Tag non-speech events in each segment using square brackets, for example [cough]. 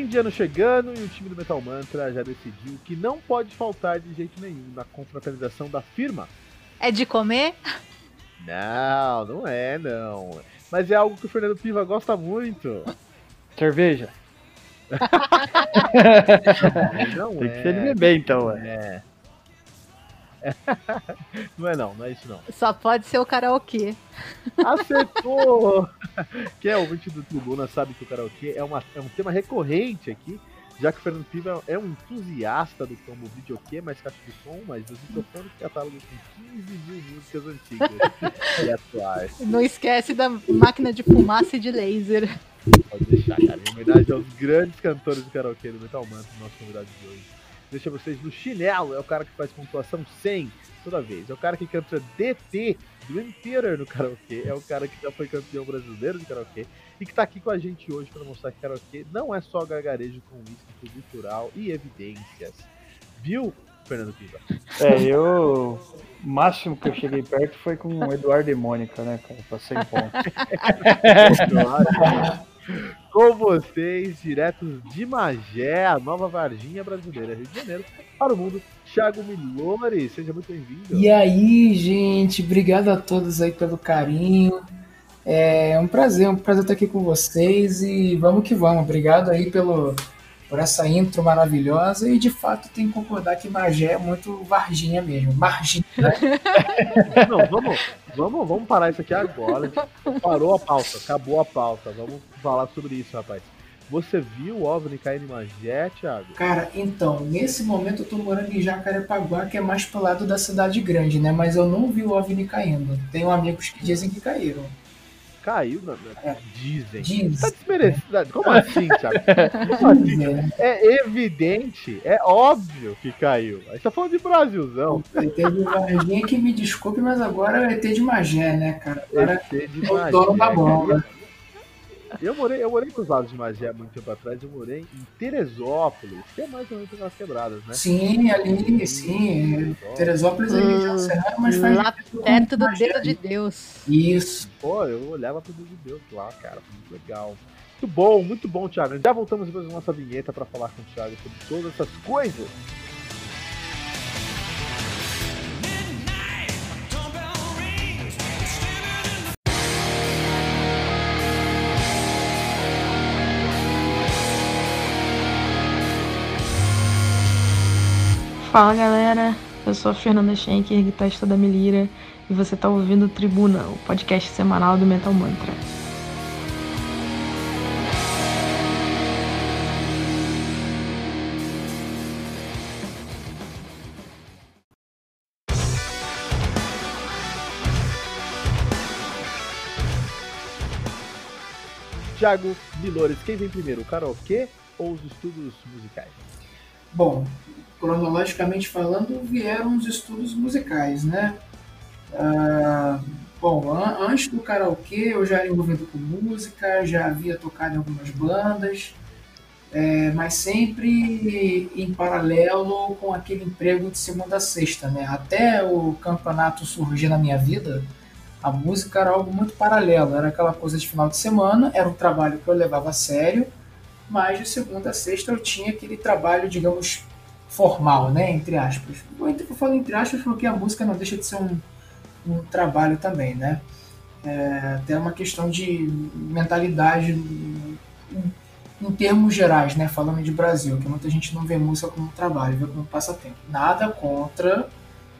Fim de ano chegando e o time do Metal Mantra já decidiu que não pode faltar de jeito nenhum na confraternização da firma. É de comer? Não, não é não. Mas é algo que o Fernando Piva gosta muito. Cerveja. [laughs] Não Tem é. que ser de beber então, ué. É. [laughs] Não é não, não é isso não. Só pode ser o karaokê. Acertou! [laughs] Quem é ouvinte do Tribuna sabe que o karaokê é, uma, é um tema recorrente aqui, já que o Fernando Piva é um entusiasta do como videokê, mais caixa de som, mas os microfones catálogo com 15 mil músicas antigas [laughs] e atuais. Não esquece da máquina de fumaça e de laser. Pode deixar, cara. Em homenagem aos grandes cantores do karaokê do Metal Mantra, nosso convidado de hoje. Deixa vocês no chinelo, é o cara que faz pontuação 100 toda vez. É o cara que canta DT, Dream Theater no karaokê. É o cara que já foi campeão brasileiro de karaokê e que tá aqui com a gente hoje para mostrar que karaokê não é só gargarejo com whisky cultural e evidências. Viu, Fernando Piva? É, eu. O máximo que eu cheguei perto foi com o Eduardo e Mônica, né, cara? Pra 100 pontos. [laughs] [laughs] com vocês, diretos de Magé, a nova Varginha brasileira, Rio de Janeiro, para o mundo, Thiago Milori. Seja muito bem-vindo. E aí, gente, obrigado a todos aí pelo carinho. É um prazer, um prazer estar aqui com vocês e vamos que vamos. Obrigado aí pelo, por essa intro maravilhosa e de fato tem que concordar que Magé é muito Varginha mesmo. Varginha, né? Não, vamos, vamos, vamos parar isso aqui agora. Parou a pauta, acabou a pauta. Vamos falar sobre isso, rapaz. Você viu o OVNI cair em Magé, Thiago? Cara, então, nesse momento eu tô morando em Jacarepaguá, que é mais pro lado da cidade grande, né? Mas eu não vi o OVNI caindo. Tenho amigos que dizem que caíram. Caiu, na... É. dizem. Dizem. Tá desmerecendo. Como assim, Thiago? [laughs] Como assim? Dizem. É evidente, é óbvio que caiu. A gente tá falando de Brasilzão. Teve Varginha que me desculpe, mas agora é ET de Magé, né, cara? Agora ET de é o dono da Magé. bomba. Eu morei, eu morei nos lados de Magé há muito tempo atrás. Eu morei em Teresópolis, que é mais ou menos nas quebradas, né? Sim, ali, sim. Teresópolis é região Hum, serrana, mas faz Lá perto do Magé. dedo de Deus. Isso. Pô, eu olhava pro Deus de Deus lá, cara. Foi muito legal. Muito bom, muito bom, Thiago. Já voltamos depois da nossa vinheta pra falar com o Thiago sobre todas essas coisas. Fala galera, eu sou a Fernanda Schenker, guitarrista da Melira, e você tá ouvindo o Tribuna, o podcast semanal do Metal Mantra. Thiago Milores, quem vem primeiro, o karaokê ou os estudos musicais? Bom, cronologicamente falando, vieram os estudos musicais, né? Ah, bom, an- antes do karaokê eu já era envolvido com música, já havia tocado em algumas bandas, é, mas sempre em paralelo com aquele emprego de segunda a sexta, né? Até o campeonato surgir na minha vida, a música era algo muito paralelo, era aquela coisa de final de semana, era um trabalho que eu levava a sério, mas de segunda a sexta eu tinha aquele trabalho, digamos, formal, né? Entre aspas. Eu falo entre aspas porque a música não deixa de ser um, um trabalho também, né? É, até uma questão de mentalidade em, em termos gerais, né? Falando de Brasil, que muita gente não vê música como trabalho, vê como passatempo. Nada contra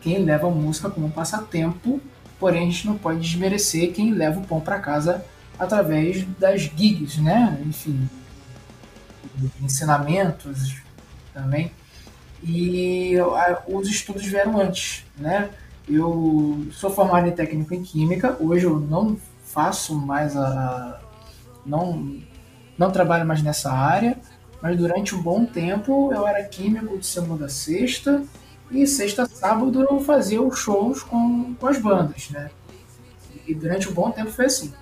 quem leva a música como passatempo, porém a gente não pode desmerecer quem leva o pão para casa através das gigs, né? Enfim, ensinamentos também. E a- os estudos vieram antes, né? Eu sou formado em técnico em química, hoje eu não faço mais a. não, não trabalho mais nessa área, mas durante um bom tempo eu era químico de segunda a sexta, e sexta a sábado eu fazia os shows com, com as bandas, né? E durante um bom tempo foi assim.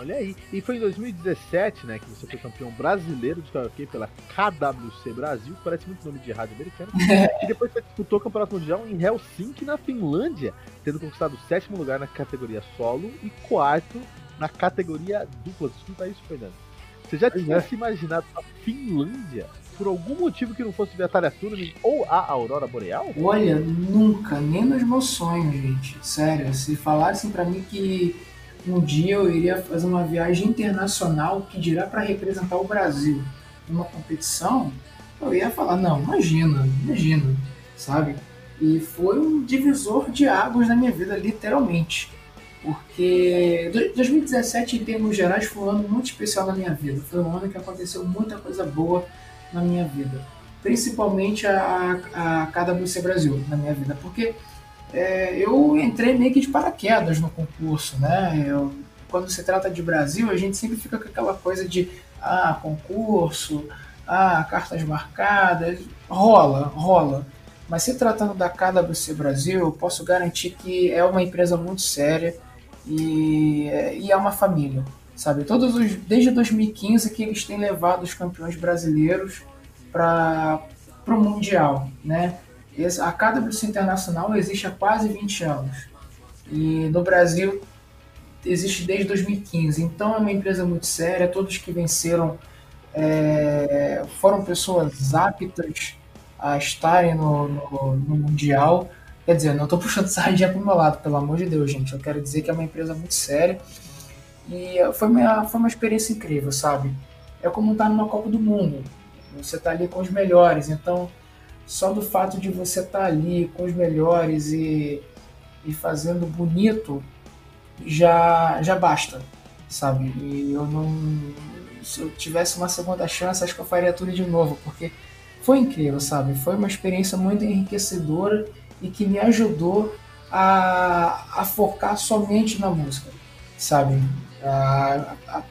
Olha aí. E foi em 2017, né, que você foi campeão brasileiro de karaokê pela KWC Brasil, que parece muito nome de rádio americano. [laughs] e depois você disputou o Campeonato Mundial em Helsinki, na Finlândia, tendo conquistado o sétimo lugar na categoria solo e quarto na categoria dupla. Escuta isso, Fernando. Você já tinha é. se imaginado a Finlândia por algum motivo que não fosse ver a Talha Turing ou a Aurora Boreal? Olha, nunca, nem nos meus sonhos, gente. Sério, se falassem para mim que um dia eu iria fazer uma viagem internacional que dirá para representar o Brasil numa competição, eu ia falar, não, imagina, imagina, sabe? E foi um divisor de águas na minha vida, literalmente. Porque 2017, em termos gerais, foi um ano muito especial na minha vida. Foi um ano que aconteceu muita coisa boa na minha vida. Principalmente a, a, a KWC Brasil na minha vida. Porque é, eu entrei meio que de paraquedas no concurso, né? Eu, quando se trata de Brasil, a gente sempre fica com aquela coisa de ah, concurso, ah, cartas marcadas, rola, rola. Mas se tratando da KWC Brasil, eu posso garantir que é uma empresa muito séria e, e é uma família, sabe? Todos os, desde 2015 que eles têm levado os campeões brasileiros para o Mundial, né? A KWC Internacional existe há quase 20 anos. E no Brasil existe desde 2015. Então é uma empresa muito séria. Todos que venceram é, foram pessoas aptas a estarem no, no, no Mundial. Quer dizer, não estou puxando [laughs] sardinha para o meu lado, pelo amor de Deus, gente. Eu quero dizer que é uma empresa muito séria. E foi uma, foi uma experiência incrível, sabe? É como estar numa Copa do Mundo. Você está ali com os melhores. Então, só do fato de você estar tá ali com os melhores e, e fazendo bonito já, já basta, sabe? E eu não. Se eu tivesse uma segunda chance, acho que eu faria tudo de novo, porque foi incrível, sabe? Foi uma experiência muito enriquecedora e que me ajudou a, a focar somente na música, sabe? A, a,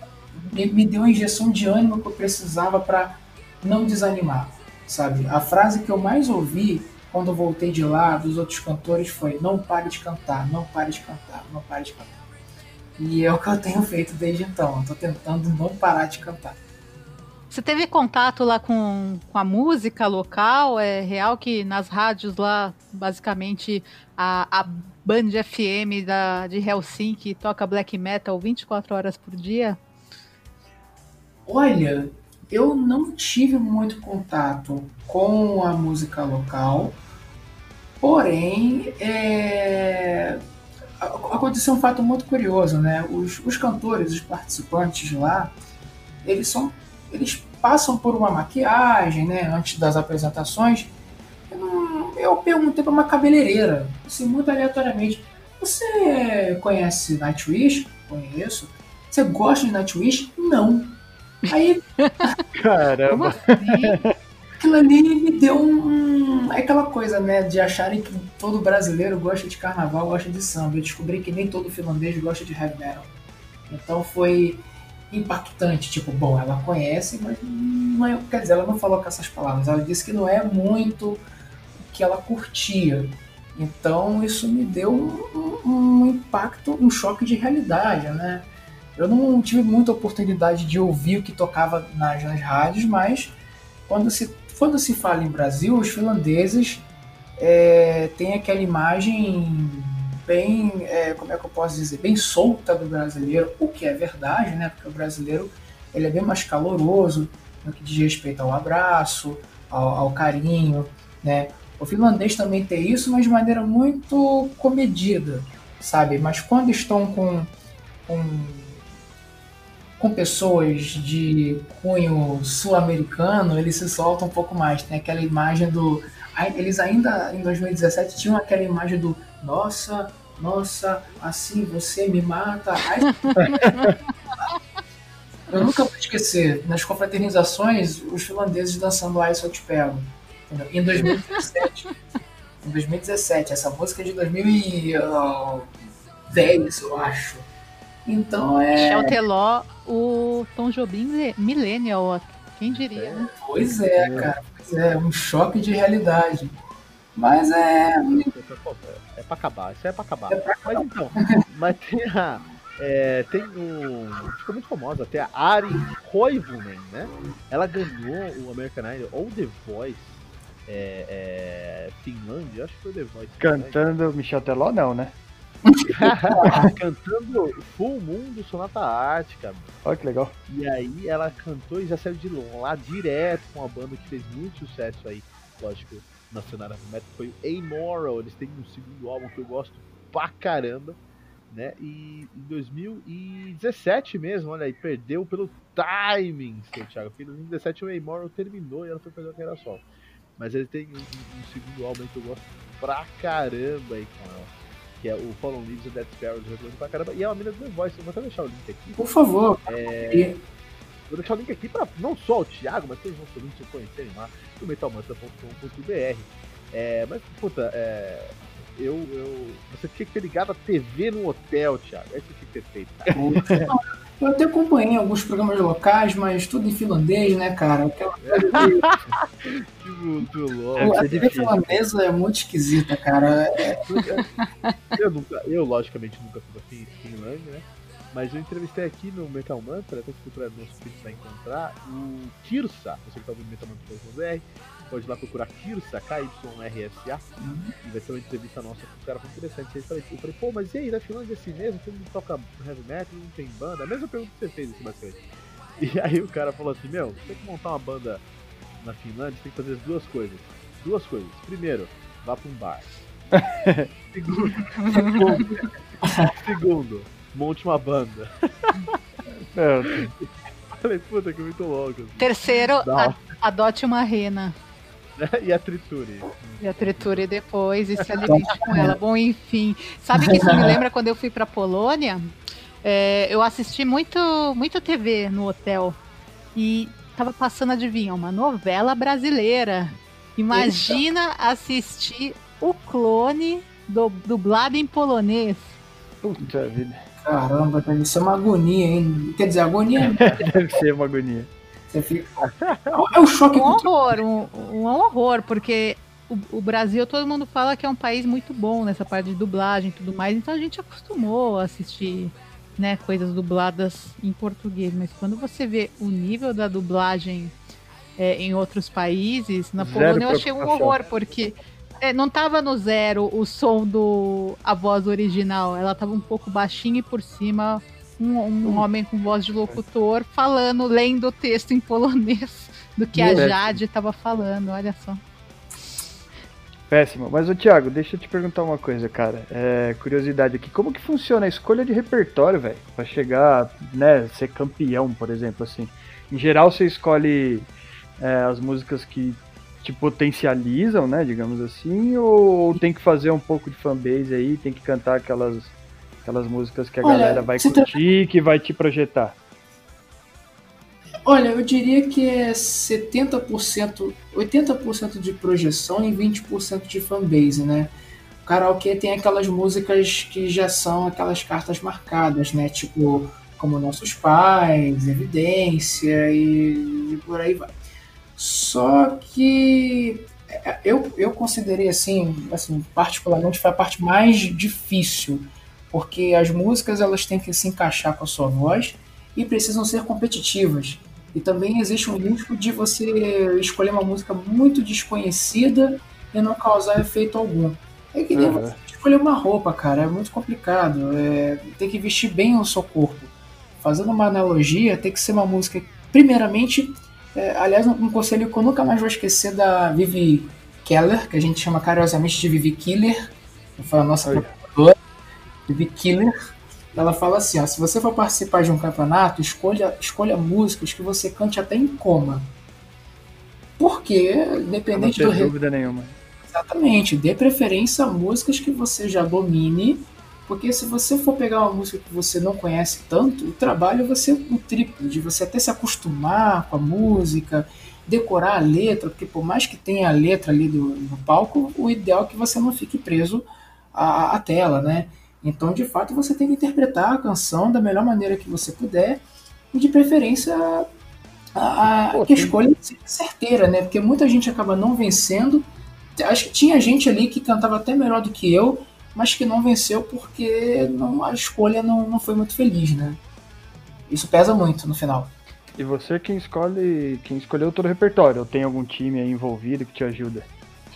me, deu uma injeção de ânimo que eu precisava para não desanimar sabe? A frase que eu mais ouvi quando eu voltei de lá dos outros cantores foi: não pare de cantar, não pare de cantar, não pare de cantar. E é o que eu tenho feito desde então. Estou tentando não parar de cantar. Você teve contato lá com, com a música local? É real que nas rádios lá, basicamente, a, a Band FM da, de Helsinki toca black metal 24 horas por dia? Olha, eu não tive muito contato com a música local, porém é, aconteceu um fato muito curioso, né? Os, os cantores, os participantes lá, eles são, eles passam por uma maquiagem, né? Antes das apresentações. Eu, perguntei para uma cabeleireira, assim, muito aleatoriamente. Você conhece Nightwish? Conheço. Você gosta de Nightwish? Não. Aí. Caramba! Assim? Aquilo ali me deu um. É aquela coisa, né? De acharem que todo brasileiro gosta de carnaval, gosta de samba. Eu descobri que nem todo finlandês gosta de heavy metal. Então foi impactante. Tipo, bom, ela conhece, mas não é, quer dizer, ela não falou com essas palavras. Ela disse que não é muito o que ela curtia. Então isso me deu um, um impacto, um choque de realidade, né? Eu não tive muita oportunidade de ouvir o que tocava nas, nas rádios, mas quando se, quando se fala em Brasil, os finlandeses é, têm aquela imagem bem, é, como é que eu posso dizer, bem solta do brasileiro, o que é verdade, né? Porque o brasileiro ele é bem mais caloroso no que diz respeito ao abraço, ao, ao carinho, né? O finlandês também tem isso, mas de maneira muito comedida, sabe? Mas quando estão com, com com pessoas de cunho sul-americano, eles se soltam um pouco mais. Tem aquela imagem do. Eles ainda em 2017 tinham aquela imagem do nossa, nossa, assim você me mata. Ai, [laughs] eu nunca vou esquecer, nas confraternizações, os finlandeses dançando Ice Eu Te Pego. Em 2017. em 2017, essa música é de 2010, eu acho. Então é. Michel Teló, o Tom Jobim Millennial, quem diria, né? Pois é, cara. Pois é, um choque de realidade. Mas é. É pra acabar, isso é pra acabar. É pra acabar. Mas então, mas tem a. É, tem um. Ficou muito famosa até a Ari Koivunen, né? Ela ganhou o American Idol ou The Voice é, é, Finlândia, acho que foi The Voice. Cantando né? Michel Teló, não, né? Cantando Full Moon do Sonata Ártica. Olha que legal. E aí ela cantou e já saiu de lá direto com uma banda que fez muito sucesso aí, lógico, na cenária metal, foi o Amoral. Eles têm um segundo álbum que eu gosto pra caramba né? E em 2017 mesmo, olha aí, perdeu pelo timing, seu Thiago. Porque em 2017 o Amoral terminou e ela foi fazer a carreira só. Mas ele tem um, um, segundo álbum que eu gosto pra caramba aí com ela. Que é o Fallen Leaves e Dead Sparrows, eu recomendo pra caramba. E é uma mina do The Voice, eu vou até deixar o link aqui. Por favor. É... Vou deixar o link aqui pra não só o Thiago, mas todos os nossos ouvintes conhecerem lá no metalmantra.com.br. É, mas, puta, é, eu, eu, você tinha que ter ligado a TV no hotel, Thiago. É isso que tinha que ter feito. Cara. [laughs] Eu até acompanhei alguns programas locais, mas tudo em finlandês, né, cara? Aquela coisa [laughs] que muito louco. A TV finlandesa é muito esquisita, cara. É... Eu, nunca, eu, logicamente, nunca fui pra Finlândia, né? Mas eu entrevistei aqui no Metal Mantra, até se no nosso vai encontrar, o Kirsa, você que tá ouvindo Metal Mantra.com.br, pode ir lá procurar Kirsa, K-Y-R-S-A, uhum. e vai ter uma entrevista nossa com um cara muito interessante. Aí eu falei, eu falei, pô, mas e aí, na Finlândia é assim mesmo? Todo mundo toca heavy metal, não tem banda? A mesma pergunta que você fez aqui, basicamente. [laughs] E aí o cara falou assim, meu, você tem que montar uma banda na Finlândia, você tem que fazer as duas coisas. Duas coisas. Primeiro, vá pra um bar. [laughs] segundo, segundo, [laughs] segundo, monte uma banda. É. Falei, puta que muito louco. Assim. Terceiro, a, adote uma rena. [laughs] e a triture. E a triture depois e se [laughs] alimente com ela. Bom, enfim. Sabe que isso me [laughs] lembra quando eu fui pra Polônia? É, eu assisti muito, muito TV no hotel. E tava passando, adivinha, uma novela brasileira. Imagina Eita. assistir o clone do, dublado em polonês. Puta vida. Caramba, deve ser uma agonia, hein? Quer dizer, agonia. deve ser uma agonia. Você fica. É um choque. Um horror, um, um horror, porque o, o, Brasil, todo mundo fala que é um país muito bom nessa parte de dublagem e tudo mais, então a gente acostumou a assistir né, coisas dubladas em português, mas quando você vê o nível da dublagem é, em outros países, na Zero Polônia eu achei um horror, porque é, não tava no zero o som do a voz original, ela tava um pouco baixinha e por cima um, um homem com voz de locutor falando, lendo o texto em polonês do que a Jade estava falando, olha só. Péssimo. Mas, o Thiago, deixa eu te perguntar uma coisa, cara. É, curiosidade aqui. Como que funciona a escolha de repertório, velho? Pra chegar, né, ser campeão, por exemplo, assim. Em geral, você escolhe é, as músicas que te potencializam, né, digamos assim, ou tem que fazer um pouco de fanbase aí, tem que cantar aquelas Aquelas músicas que a Olha, galera vai curtir, tá... que vai te projetar. Olha, eu diria que é 70%, 80% de projeção e 20% de fanbase, né? O karaokê tem aquelas músicas que já são aquelas cartas marcadas, né? Tipo, como Nossos Pais, Evidência e, e por aí vai. Só que é, eu, eu considerei assim, assim, particularmente foi a parte mais difícil porque as músicas elas têm que se encaixar com a sua voz e precisam ser competitivas. E também existe um risco de você escolher uma música muito desconhecida e não causar efeito algum. É que nem uhum. escolher uma roupa, cara, é muito complicado. É, tem que vestir bem o seu corpo. Fazendo uma analogia, tem que ser uma música, primeiramente, é, aliás, um conselho que eu nunca mais vou esquecer da Vivi Keller, que a gente chama carinhosamente de Vivi Killer, foi a nossa The Killer, ela fala assim: ó, se você for participar de um campeonato, escolha, escolha músicas que você cante até em coma. Porque, dependente não do. Não dúvida nenhuma. Exatamente, dê preferência a músicas que você já domine, porque se você for pegar uma música que você não conhece tanto, o trabalho vai ser o triplo, de você até se acostumar com a música, decorar a letra, porque por mais que tenha a letra ali do, no palco, o ideal é que você não fique preso à, à tela, né? Então, de fato, você tem que interpretar a canção da melhor maneira que você puder e, de preferência, a, a Pô, que a escolha seja certeira, né? Porque muita gente acaba não vencendo. Acho que tinha gente ali que cantava até melhor do que eu, mas que não venceu porque não, a escolha não, não foi muito feliz, né? Isso pesa muito no final. E você quem escolhe, quem escolheu todo o repertório? Ou tem algum time aí envolvido que te ajuda?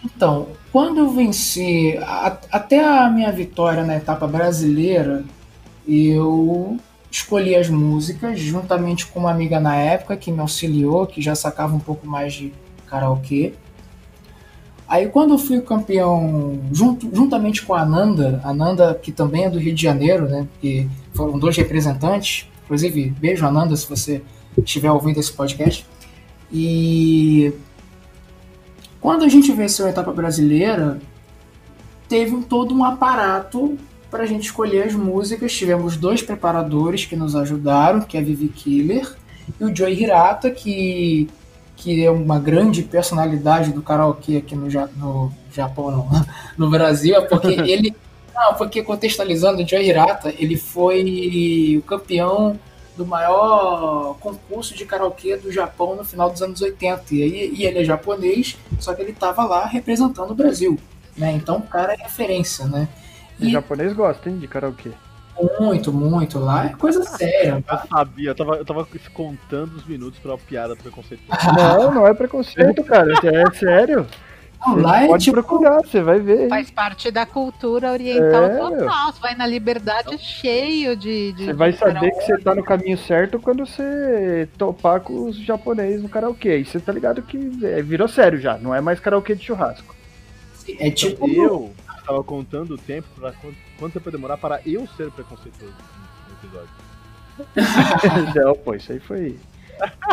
Então, quando eu venci, a, até a minha vitória na etapa brasileira, eu escolhi as músicas juntamente com uma amiga na época que me auxiliou, que já sacava um pouco mais de karaokê. Aí quando eu fui campeão junto, juntamente com a Ananda, Ananda que também é do Rio de Janeiro, né? Que foram dois representantes. Inclusive, beijo Ananda se você estiver ouvindo esse podcast. E quando a gente venceu a etapa brasileira, teve todo um aparato para a gente escolher as músicas. Tivemos dois preparadores que nos ajudaram, que é a Vivi Killer e o Joey Hirata, que, que é uma grande personalidade do karaokê aqui no, no Japão, não, [laughs] no Brasil, é porque [laughs] ele. Não, porque contextualizando, o Joey Hirata, ele foi o campeão do maior concurso de karaokê do Japão no final dos anos 80. E, e ele é japonês, só que ele estava lá representando o Brasil. Né? Então o cara é referência, né? E... O japonês gosta, hein, de karaokê. Muito, muito. Lá é coisa séria. Eu sabia, eu tava, eu tava contando os minutos pra uma piada preconceituosa. Não, não é preconceito, cara. É sério. Não, lá é pode tipo... procurar, você vai ver. Faz parte da cultura oriental é, total. Você vai na liberdade cheio de. de você vai saber que você tá no caminho certo quando você topar com os japoneses no karaokê. E você tá ligado que é, virou sério já, não é mais karaokê de churrasco. É tipo. Eu tava contando o tempo para quanto, quanto tempo vai demorar para eu ser preconceituoso no episódio. [laughs] não, pô, isso aí foi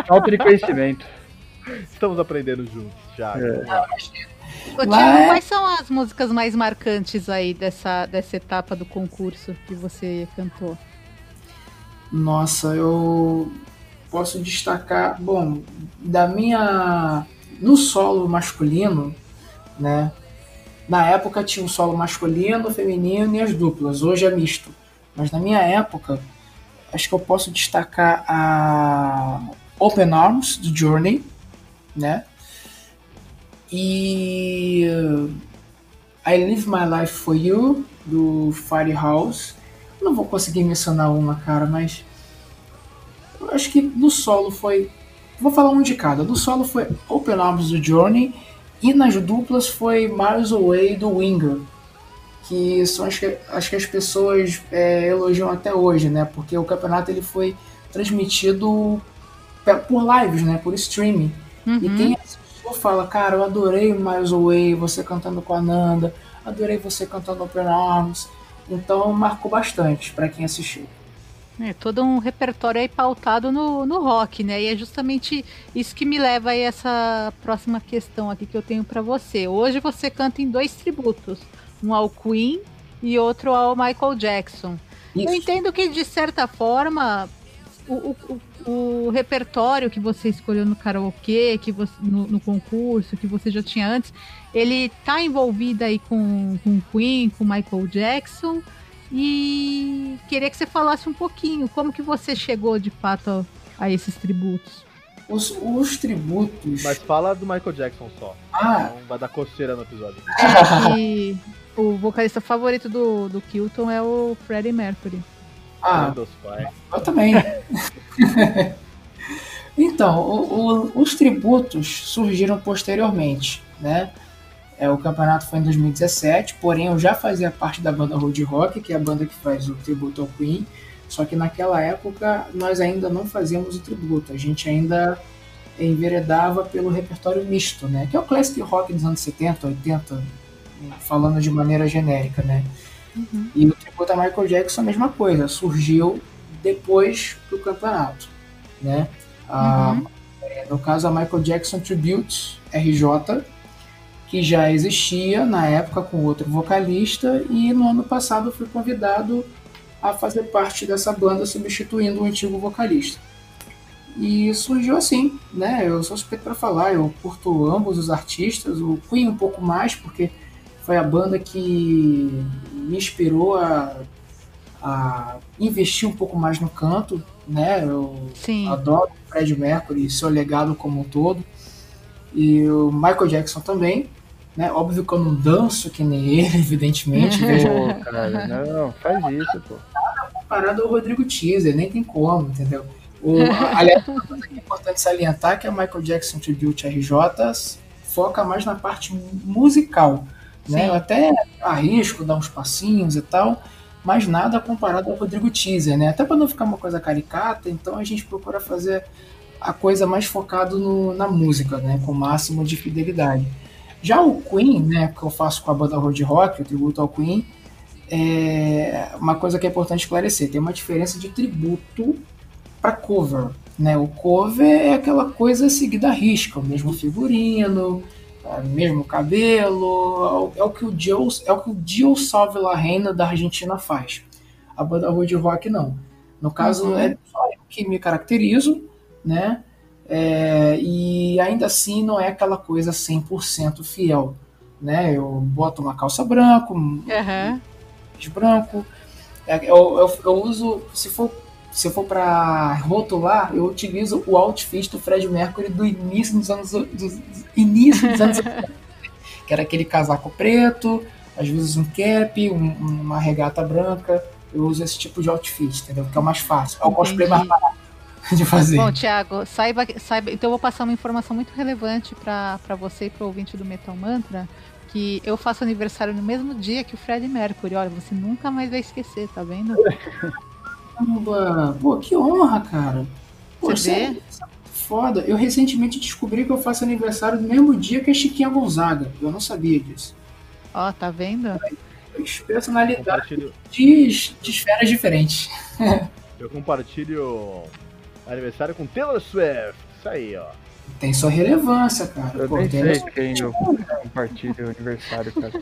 falta de conhecimento. Estamos aprendendo juntos já. É. Ô, Tio, é- quais são as músicas mais marcantes aí dessa, dessa etapa do concurso que você cantou? Nossa, eu posso destacar, bom, da minha no solo masculino, né? Na época tinha o solo masculino, feminino e as duplas. Hoje é misto. Mas na minha época, acho que eu posso destacar a Open Arms do Journey, né? E I Live My Life For You do Firehouse. Não vou conseguir mencionar uma, cara, mas eu acho que no solo foi. Vou falar um de cada. No solo foi Open Arms do Journey e nas duplas foi Miles Away do Winger, que são as que, as, que as pessoas é, elogiam até hoje, né? Porque o campeonato ele foi transmitido por lives, né? Por streaming. Uhum. E quem assistiu fala, cara, eu adorei Miles Away, você cantando com a Nanda, adorei você cantando Open Arms. Então marcou bastante para quem assistiu. É, todo um repertório aí pautado no, no rock, né? E é justamente isso que me leva a essa próxima questão aqui que eu tenho para você. Hoje você canta em dois tributos, um ao Queen e outro ao Michael Jackson. Isso. Eu entendo que, de certa forma, o, o, o, repertório que você escolheu no karaokê, que você, no, no, concurso, que você já tinha antes, ele tá envolvido aí com, com Queen, com Michael Jackson e queria que você falasse um pouquinho como que você chegou de fato a, a esses tributos. Os, os, tributos. Mas fala do Michael Jackson só. Ah. Não vai dar coceira no episódio. É que o vocalista favorito do, do Kilton é o Freddie Mercury. Ah, eu também. [laughs] então, o, o, os tributos surgiram posteriormente, né? É, o campeonato foi em 2017, porém eu já fazia parte da banda Road Rock, que é a banda que faz o tributo ao Queen. Só que naquela época nós ainda não fazíamos o tributo, a gente ainda enveredava pelo repertório misto, né? Que é o classic rock dos anos 70, 80, falando de maneira genérica, né? Uhum. E o tributo a Michael Jackson a mesma coisa, surgiu depois do campeonato, né? Uhum. no caso a Michael Jackson Tribute RJ que já existia na época com outro vocalista e no ano passado fui convidado a fazer parte dessa banda substituindo o antigo vocalista. E surgiu assim, né? Eu sou suspeito para falar, eu curto ambos os artistas, o Queen um pouco mais porque foi a banda que me inspirou a a investir um pouco mais no canto, né? Eu Sim. adoro o Fred Mercury e seu legado como um todo. E o Michael Jackson também, né? Óbvio que eu não danço que nem ele, [laughs] evidentemente. vejo Pô, cara, não, faz isso, pô. comparado ao Rodrigo Teaser, nem tem como, entendeu? O, aliás, uma coisa que é importante salientar é que a Michael Jackson Tribute RJ foca mais na parte musical, né? Eu até arrisco dar uns passinhos e tal, mas nada comparado ao Rodrigo Teaser, né? Até para não ficar uma coisa caricata, então a gente procura fazer a coisa mais focado no- na música, né? Com o máximo de fidelidade. Já o Queen, né? Que eu faço com a banda Road Rock, o tributo ao Queen, é uma coisa que é importante esclarecer: tem uma diferença de tributo para cover. Né? O cover é aquela coisa seguida à risca, o mesmo figurino, mesmo cabelo, é o que o Joe, é o que o Dio Salve La Reina da Argentina faz. A banda Road Rock não. No caso, Uhum. é só eu que me caracterizo, né? É, e ainda assim não é aquela coisa 100% fiel, né? Eu boto uma calça branca, um branco. É, Eu, eu, eu uso, se for, se for para rotular, eu utilizo o outfit do Fred Mercury do início dos anos, dos início dos anos 80, [laughs] que era aquele casaco preto, às vezes um cap, um- uma regata branca. Eu uso esse tipo de outfit, entendeu? Que é o mais fácil. É o cosplay mais barato de fazer. Bom, Thiago, saiba, saiba. Então eu vou passar uma informação muito relevante para você e para o ouvinte do Metal Mantra. Que eu faço aniversário no mesmo dia que o Fred Mercury. Olha, você nunca mais vai esquecer, tá vendo? [laughs] Caramba, pô, que honra, cara. Pô, Você é- vê? isso é foda. Eu recentemente descobri que eu faço aniversário no mesmo dia que a Chiquinha Gonzaga. Eu não sabia disso. Ó, tá vendo? Personalidade de, de esferas diferentes. eu compartilho aniversário com Taylor Swift. Isso aí, ó. Tem sua relevância, cara. Eu Pô, nem sei quem eu compartilho o aniversário, cara.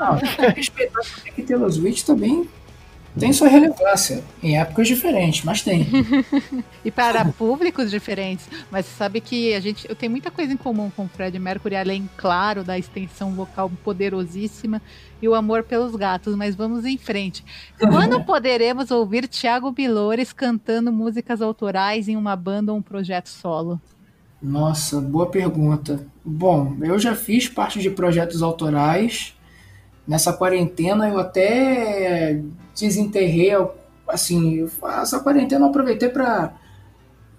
Não, tem que respeitar que Taylor Swift também tem sua relevância. Em épocas diferentes, mas tem. [laughs] E para públicos diferentes. Mas você sabe que a gente, eu tenho muita coisa em comum com o Fred Mercury, além, claro, da extensão vocal poderosíssima e o amor pelos gatos. Mas vamos em frente. Quando [laughs] poderemos ouvir Thiago Bilores cantando músicas autorais em uma banda ou um projeto solo? Nossa, boa pergunta. Bom, eu já fiz parte de projetos autorais. Nessa quarentena eu até desenterrei, assim, essa quarentena eu aproveitei para,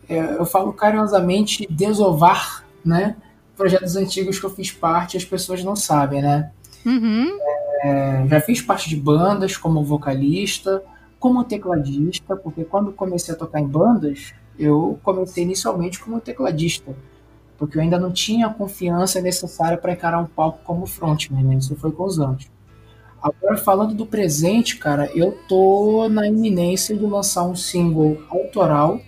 eu falo carinhosamente, desovar, né? Projetos antigos que eu fiz parte, as pessoas não sabem, né? Uhum. É, já fiz parte de bandas como vocalista, como tecladista, porque quando comecei a tocar em bandas, eu comecei inicialmente como tecladista, porque eu ainda não tinha a confiança necessária para encarar um palco como frontman, né? Isso foi com os anos. Agora, falando do presente, cara, eu tô na iminência de lançar um single autoral.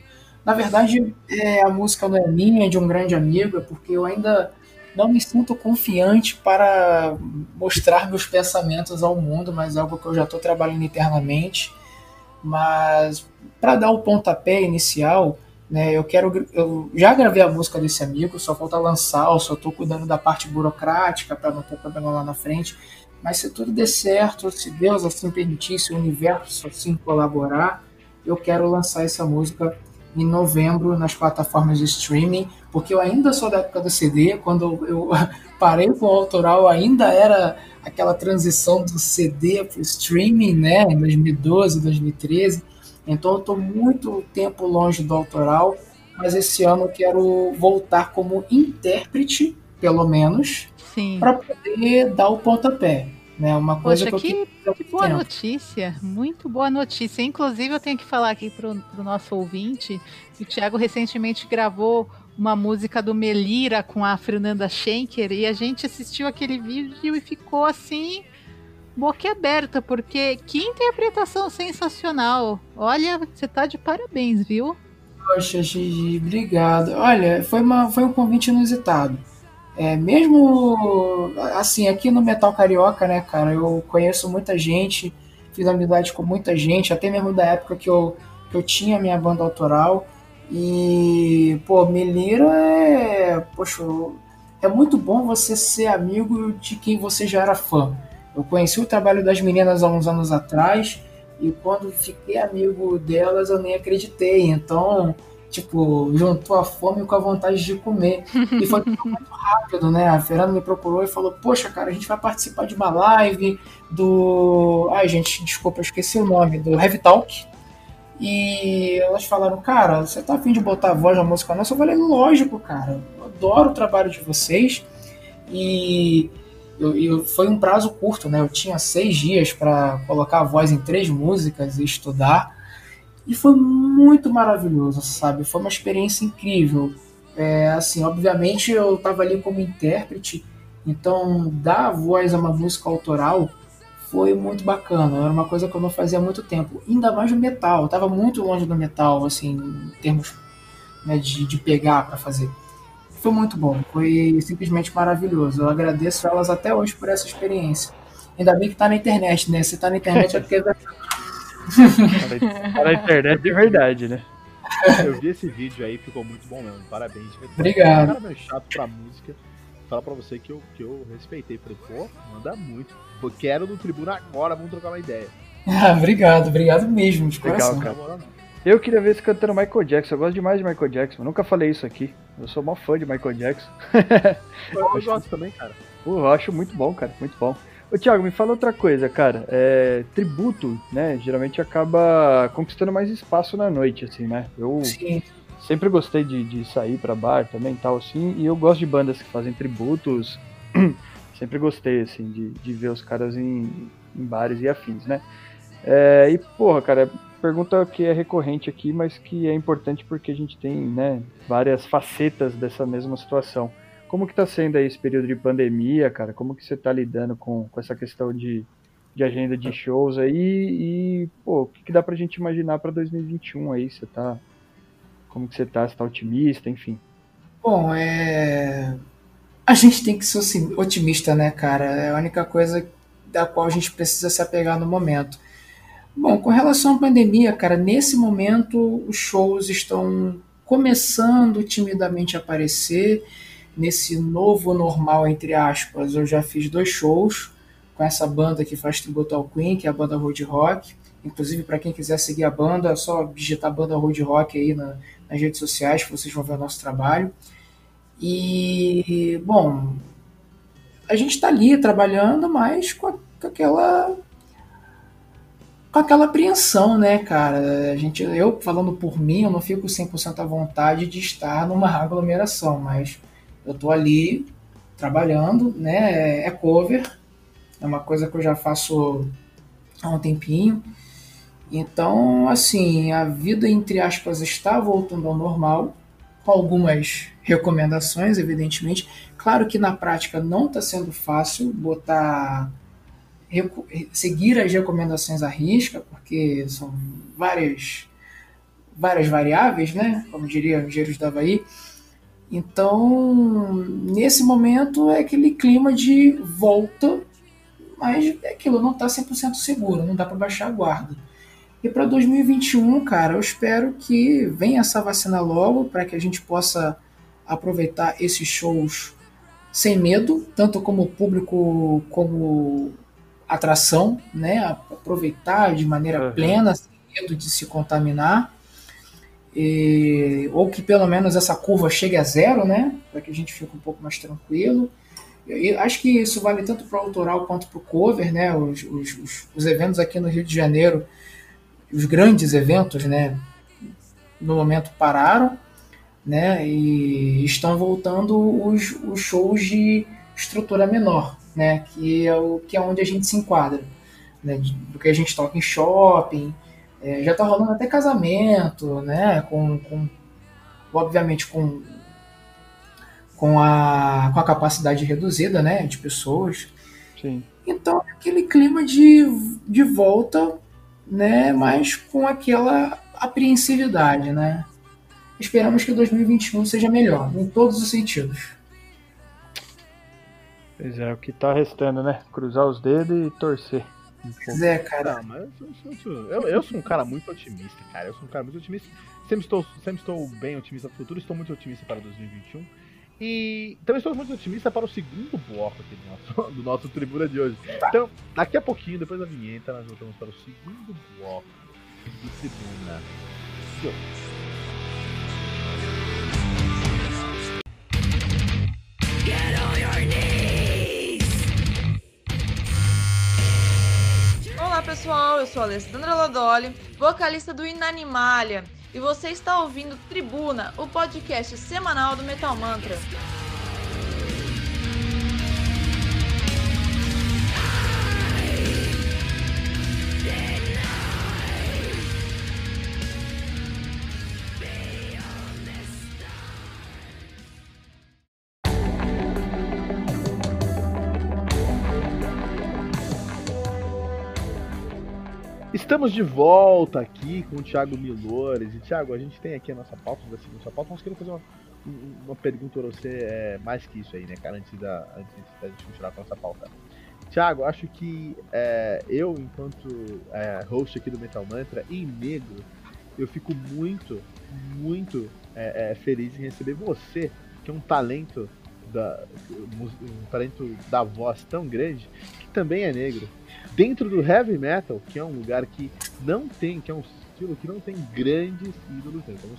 Na verdade, é, a música não é minha, é de um grande amigo, é porque eu ainda não me sinto confiante para mostrar meus pensamentos ao mundo, mas é algo que eu já estou trabalhando internamente. Mas para dar o pontapé inicial, né, eu quero, eu já gravei a música desse amigo, só falta lançar, eu só estou cuidando da parte burocrática para não ter problema lá na frente. Mas se tudo der certo, se Deus assim permitir, se o universo assim colaborar, eu quero lançar essa música em novembro nas plataformas de streaming, porque eu ainda sou da época do CD, quando eu [laughs] parei com o autoral, ainda era aquela transição do CD para o streaming, né, em 2012, 2013. Então eu estou muito tempo longe do autoral, mas esse ano eu quero voltar como intérprete, pelo menos, para poder dar o pontapé. Né? Uma coisa Poxa, que, que, que boa tempo. notícia, muito boa notícia. Inclusive, eu tenho que falar aqui para o nosso ouvinte que o Thiago recentemente gravou uma música do Melira com a Fernanda Schenker e a gente assistiu aquele vídeo e ficou assim boquiaberta, porque que interpretação sensacional. Olha, você tá de parabéns, viu? Poxa, Gigi, obrigado. Olha, foi, uma, foi um convite inusitado. É, mesmo assim, aqui no Metal Carioca, né, cara, eu conheço muita gente, fiz amizade com muita gente, até mesmo da época que eu, que eu tinha minha banda autoral. E, pô, Melira é. Poxa, é muito bom você ser amigo de quem você já era fã. Eu conheci o trabalho das meninas há uns anos atrás, E quando fiquei amigo delas, eu nem acreditei. Então, tipo, juntou a fome com a vontade de comer. E foi muito rápido, né? A Fernanda me procurou e falou: Poxa, cara, a gente vai participar de uma live do. Ai, gente, desculpa, eu esqueci o nome, do Heavy Talk. E elas falaram: Cara, você tá afim de botar a voz na música nossa? Eu falei: Lógico, cara, eu adoro o trabalho de vocês. E eu, eu, foi um prazo curto, né? Eu tinha seis dias para colocar a voz em três músicas e estudar. E foi muito maravilhoso, sabe? Foi uma experiência incrível. É, assim, obviamente eu estava ali como intérprete, então dar voz a uma música autoral foi muito bacana. Era uma coisa que eu não fazia há muito tempo. Ainda mais no metal. Eu estava muito longe do metal, assim, em termos né, de, de pegar para fazer foi muito bom, foi simplesmente maravilhoso. Eu agradeço elas até hoje por essa experiência. Ainda bem que tá na internet, né? Se tá na internet é porque. Tá na internet de verdade, né? Eu vi esse vídeo aí, ficou muito bom mesmo. Parabéns. Obrigado. Cara meio chato pra música. Falar pra você que eu, que eu respeitei. Falei, pô, manda muito. Eu quero no tribuna agora, vamos trocar uma ideia. Ah, obrigado, obrigado mesmo, de Legal, coração. Cara. Eu queria ver esse cantando Michael Jackson. Eu gosto demais de Michael Jackson. Eu nunca falei isso aqui. Eu sou mó fã de Michael Jackson. eu gosto também, cara. [laughs] Pô, eu acho muito bom, cara. Muito bom. Ô, Thiago, me fala outra coisa, cara. É, tributo, né? Geralmente acaba conquistando mais espaço na noite, assim, né? Eu Sim. sempre gostei de, de sair pra bar também tal, assim. E eu gosto de bandas que fazem tributos. [clears throat] sempre gostei, assim, de, de ver os caras em, em bares e afins, né? É, e, porra, cara, pergunta que é recorrente aqui, mas que é importante porque a gente tem né, várias facetas dessa mesma situação. Como que está sendo aí esse período de pandemia, cara? Como que você está lidando com, com essa questão de, de agenda de shows aí? E, pô, o que, que dá pra gente imaginar para 2021 aí? Você tá... Como que você tá? Você tá otimista, enfim? Bom, é... A gente tem que ser otimista, né, cara? É a única coisa da qual a gente precisa se apegar no momento. Bom, com relação à pandemia, cara, nesse momento os shows estão começando timidamente a aparecer. Nesse novo normal, entre aspas, eu já fiz dois shows com essa banda que faz tributo ao Queen, que é a banda Road Rock. Inclusive, para quem quiser seguir a banda, é só digitar a banda Road Rock aí na, nas redes sociais, que vocês vão ver o nosso trabalho. E, bom, a gente está ali trabalhando, mas com, a, com aquela com aquela apreensão, né, cara? A gente, eu falando por mim, eu não fico 100% à vontade de estar numa [laughs] aglomeração, mas eu tô ali trabalhando, né? É cover, é uma coisa que eu já faço há um tempinho. Então, assim, a vida, entre aspas, está voltando ao normal, com algumas recomendações, evidentemente. Claro que na prática não está sendo fácil botar seguir as recomendações à risca, porque são várias, várias variáveis, né? como diria o Engenheiros da Havaí. Então, nesse momento é aquele clima de volta, mas é aquilo não está 100% seguro, não dá para baixar a guarda. E para 2021, cara, eu espero que venha essa vacina logo para que a gente possa aproveitar esses shows sem medo, tanto como público como atração, né? Aproveitar de maneira uhum. plena, sem medo de se contaminar. E, ou que pelo menos essa curva chegue a zero, né? Para que a gente fique um pouco mais tranquilo. Eu acho que isso vale tanto para o autoral quanto para o cover, né? Os, os, os, eventos aqui no Rio de Janeiro, os grandes eventos, né? No momento pararam, né? E estão voltando os, os shows de estrutura menor, né? Que é o que é onde a gente se enquadra, né? Do que a gente toca em shopping, é, já está rolando até casamento, né? Com, com obviamente com com a, com a capacidade reduzida, né? De pessoas. Sim. Então aquele clima de, de volta, né? Mas com aquela apreensividade, né? Esperamos que 2021 seja melhor, em todos os sentidos. Pois é, o que tá restando, né? Cruzar os dedos e torcer. Pois é, cara. Não, mas eu sou, eu, eu sou, um cara muito otimista, cara. Eu sou um cara muito otimista. Sempre estou, sempre estou bem otimista no futuro, estou muito otimista para 2021. E então estamos muito otimistas para o segundo bloco aqui do nosso, do nosso Tribuna de hoje. Então, daqui a pouquinho, depois da vinheta, nós voltamos para o segundo bloco do Tribuna de hoje. Olá pessoal, eu sou Alessandra Lodoli, vocalista do Inanimalha, e você está ouvindo Tribuna, o podcast semanal do Metal Mantra. Estamos de volta aqui com o Thiago Milores. E Thiago, a gente tem aqui a nossa pauta da segunda pauta. Nós queremos fazer uma, uma pergunta para você é, mais que isso aí, né, cara? Antes da, antes da gente continuar com a nossa pauta. Thiago, acho que é, eu, enquanto é, host aqui do Metal Mantra, em negro, eu fico muito, muito é, é feliz em receber você, que é um talento da, um talento da voz tão grande, que também é negro dentro do heavy metal, que é um lugar que não tem, que é um estilo que não tem grandes ídolos? Então,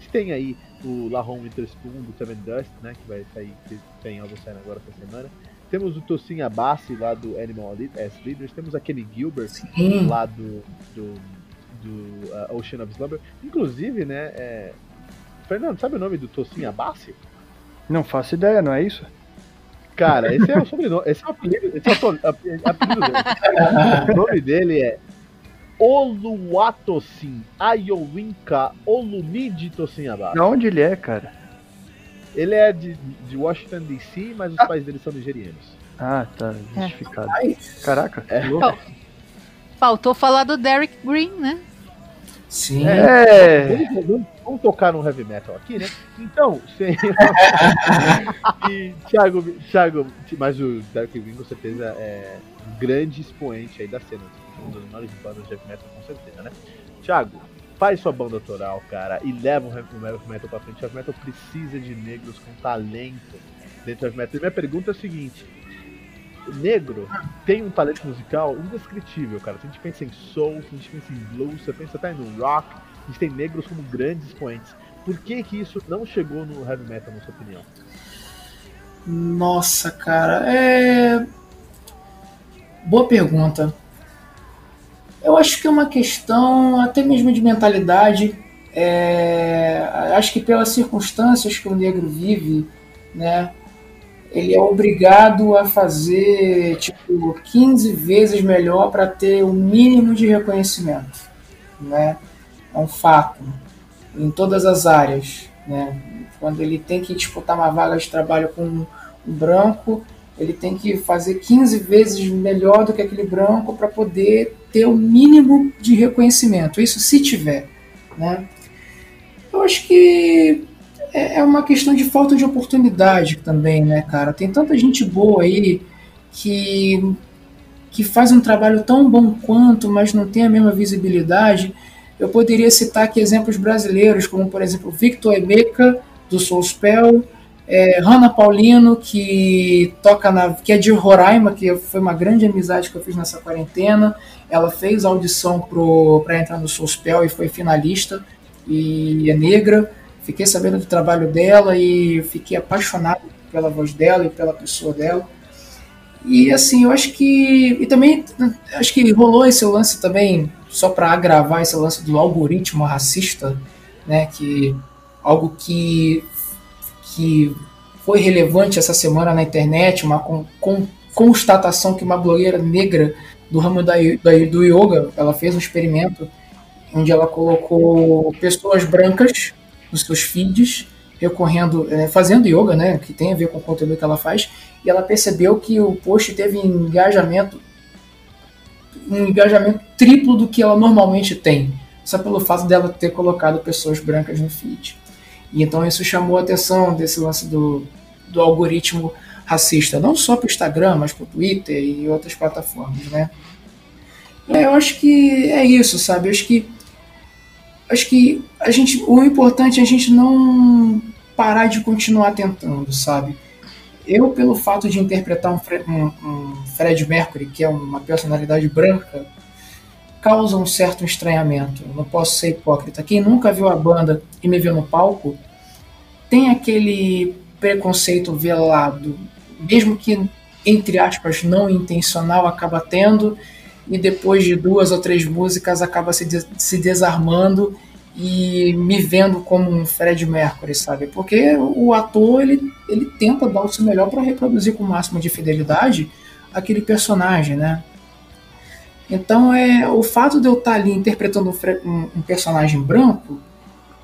se tem aí o Lahon Witherspoon do Seven Dust, né, que vai sair, que tem algo saindo agora essa semana. Temos o Tosin Abassi lá do Animal as Leaders, temos aquele Gilbert Sim. lá do, do, do uh, Ocean of Slumber. Inclusive, né, é... Fernando, sabe o nome do Tosin Abassi? Não faço ideia, não é isso? Cara, esse é o sobrenome, esse é o apelido, esse é o apelido dele. o nome dele é Oluwatosin Ayowinka Olumide Tosin Abaixo. De onde ele é, cara? Ele é de, de Washington DC, mas os ah. pais dele são nigerianos. Ah, tá, justificado. É. Caraca, é. Faltou falar do Derek Green, né? Sim. É. Vamos, vamos, tocar no heavy metal aqui, né? Então, [laughs] sem... e Thiago, Thiago, mas o Dark Green com certeza é um grande expoente aí da cena, uma das maiores bandas de heavy metal com certeza, né? Thiago, faz sua banda autoral, cara, e leva o heavy metal pra frente. O heavy metal precisa de negros com talento dentro do heavy metal. E minha pergunta é a seguinte: negro tem um talento musical indescritível, cara. Se a gente pensa em soul, se a gente pensa em blues, você pensa até no rock, a gente tem negros como grandes expoentes. Por que que isso não chegou no heavy metal, na sua opinião? Nossa, cara, é. Boa pergunta. Eu acho que é uma questão até mesmo de mentalidade. É... Acho que pelas circunstâncias que o negro vive, né? Ele é obrigado a fazer tipo 15 vezes melhor para ter o mínimo de reconhecimento, né? É um fato em todas as áreas, né? Quando ele tem que disputar uma vaga de trabalho com um branco, ele tem que fazer 15 vezes melhor do que aquele branco para poder ter o mínimo de reconhecimento. Isso se tiver, né? Eu acho que é, é uma questão de falta de oportunidade também, né, cara? Tem tanta gente boa aí que, que faz um trabalho tão bom quanto, mas não tem a mesma visibilidade. Eu poderia citar aqui exemplos brasileiros, como por exemplo Victor Emeka, do Soulspell, é, Hanna Paulino, que toca na. que é de Roraima, que foi uma grande amizade que eu fiz nessa quarentena. Ela fez audição para entrar no Soulspell e foi finalista, e é negra fiquei sabendo do trabalho dela e fiquei apaixonado pela voz dela e pela pessoa dela. E assim, eu acho que. E também acho que rolou esse lance também, só para agravar esse lance do algoritmo racista, né? Que algo que, que foi relevante essa semana na internet, uma constatação que uma blogueira negra do ramo da, da, do yoga, ela fez um experimento onde ela colocou pessoas brancas nos seus feeds, recorrendo, é, fazendo yoga, né, que tem a ver com o conteúdo que ela faz, e ela percebeu que o post teve engajamento, um engajamento triplo do que ela normalmente tem, só pelo fato dela ter colocado pessoas brancas no feed. E então isso chamou a atenção desse lance do, do algoritmo racista, não só para o Instagram, mas para o Twitter e outras plataformas, né? É, eu acho que é isso, sabe? Eu acho que acho que a gente, o importante é a gente não parar de continuar tentando, sabe? Eu, pelo fato de interpretar um, Fre um, um Fred Mercury, que é uma personalidade branca, causa um certo estranhamento. Eu não posso ser hipócrita. Quem nunca viu a banda e me viu no palco tem aquele preconceito velado, mesmo que entre aspas não intencional acaba tendo e depois de duas ou três músicas acaba se, se desarmando e me vendo como um Fred Mercury, sabe? Porque o ator ele, ele tenta dar o seu melhor para reproduzir com o máximo de fidelidade aquele personagem, né? Então é o fato de eu estar ali interpretando um, um personagem branco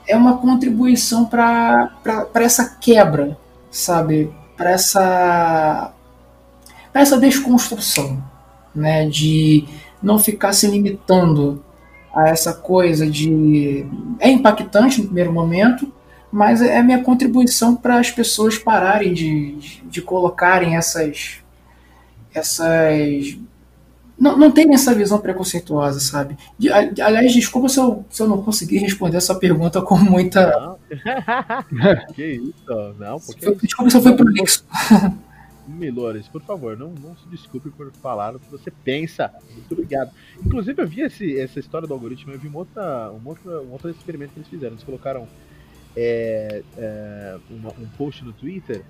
é uma contribuição para essa quebra, sabe? Para essa pra essa desconstrução, né? De não ficar se limitando a essa coisa de é impactante no primeiro momento, mas é a minha contribuição para as pessoas pararem de, de, de colocarem essas essas não, não tem essa visão preconceituosa, sabe? De, aliás, desculpa se eu, se eu não consegui responder essa pergunta com muita. Não. [laughs] que isso? Não, porque. Desculpa se eu fui prolixo. Milores, por favor, não, não se desculpe por falar o que você pensa. Muito obrigado. Inclusive, eu vi esse, essa história do algoritmo, eu vi outra, um outro experimento que eles fizeram. Eles colocaram é, é, uma, um post no Twitter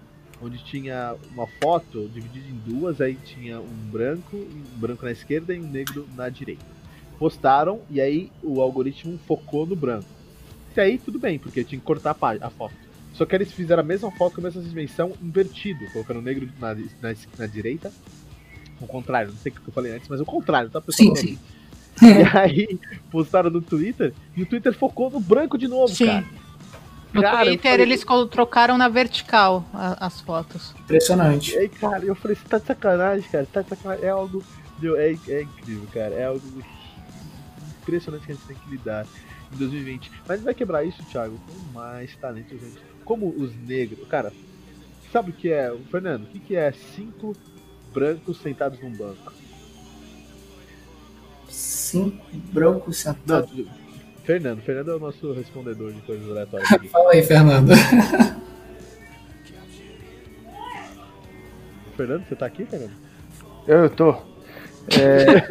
onde tinha uma foto dividida em duas, aí tinha um branco, um branco na esquerda e um negro na direita. Postaram e aí o algoritmo focou no branco. E aí tudo bem, porque tinha que cortar a, a foto. Só que eles fizeram a mesma foto com a mesma dimensão invertido, colocando o negro na, na, na direita. O contrário, não sei o que eu falei antes, mas o contrário, tá pessoal? Sim, sim. [laughs] E aí postaram no Twitter e o Twitter focou no branco de novo, sim. cara. No cara, Twitter falei... eles trocaram na vertical a, as fotos. Impressionante. E aí, cara, eu falei, você tá de sacanagem, cara, tá de sacanagem. É algo. Meu, é, é incrível, cara. É algo impressionante que a gente tem que lidar em 2020. Mas vai quebrar isso, Thiago, com mais talento, gente. Como os negros. Cara, sabe o que é. Fernando, o que, que é cinco brancos sentados num banco? Cinco brancos sentados. Não, Fernando. Fernando é o nosso respondedor de coisas aleatórias. [laughs] Fala aí, Fernando. Fernando, você tá aqui, Fernando? Eu tô. É...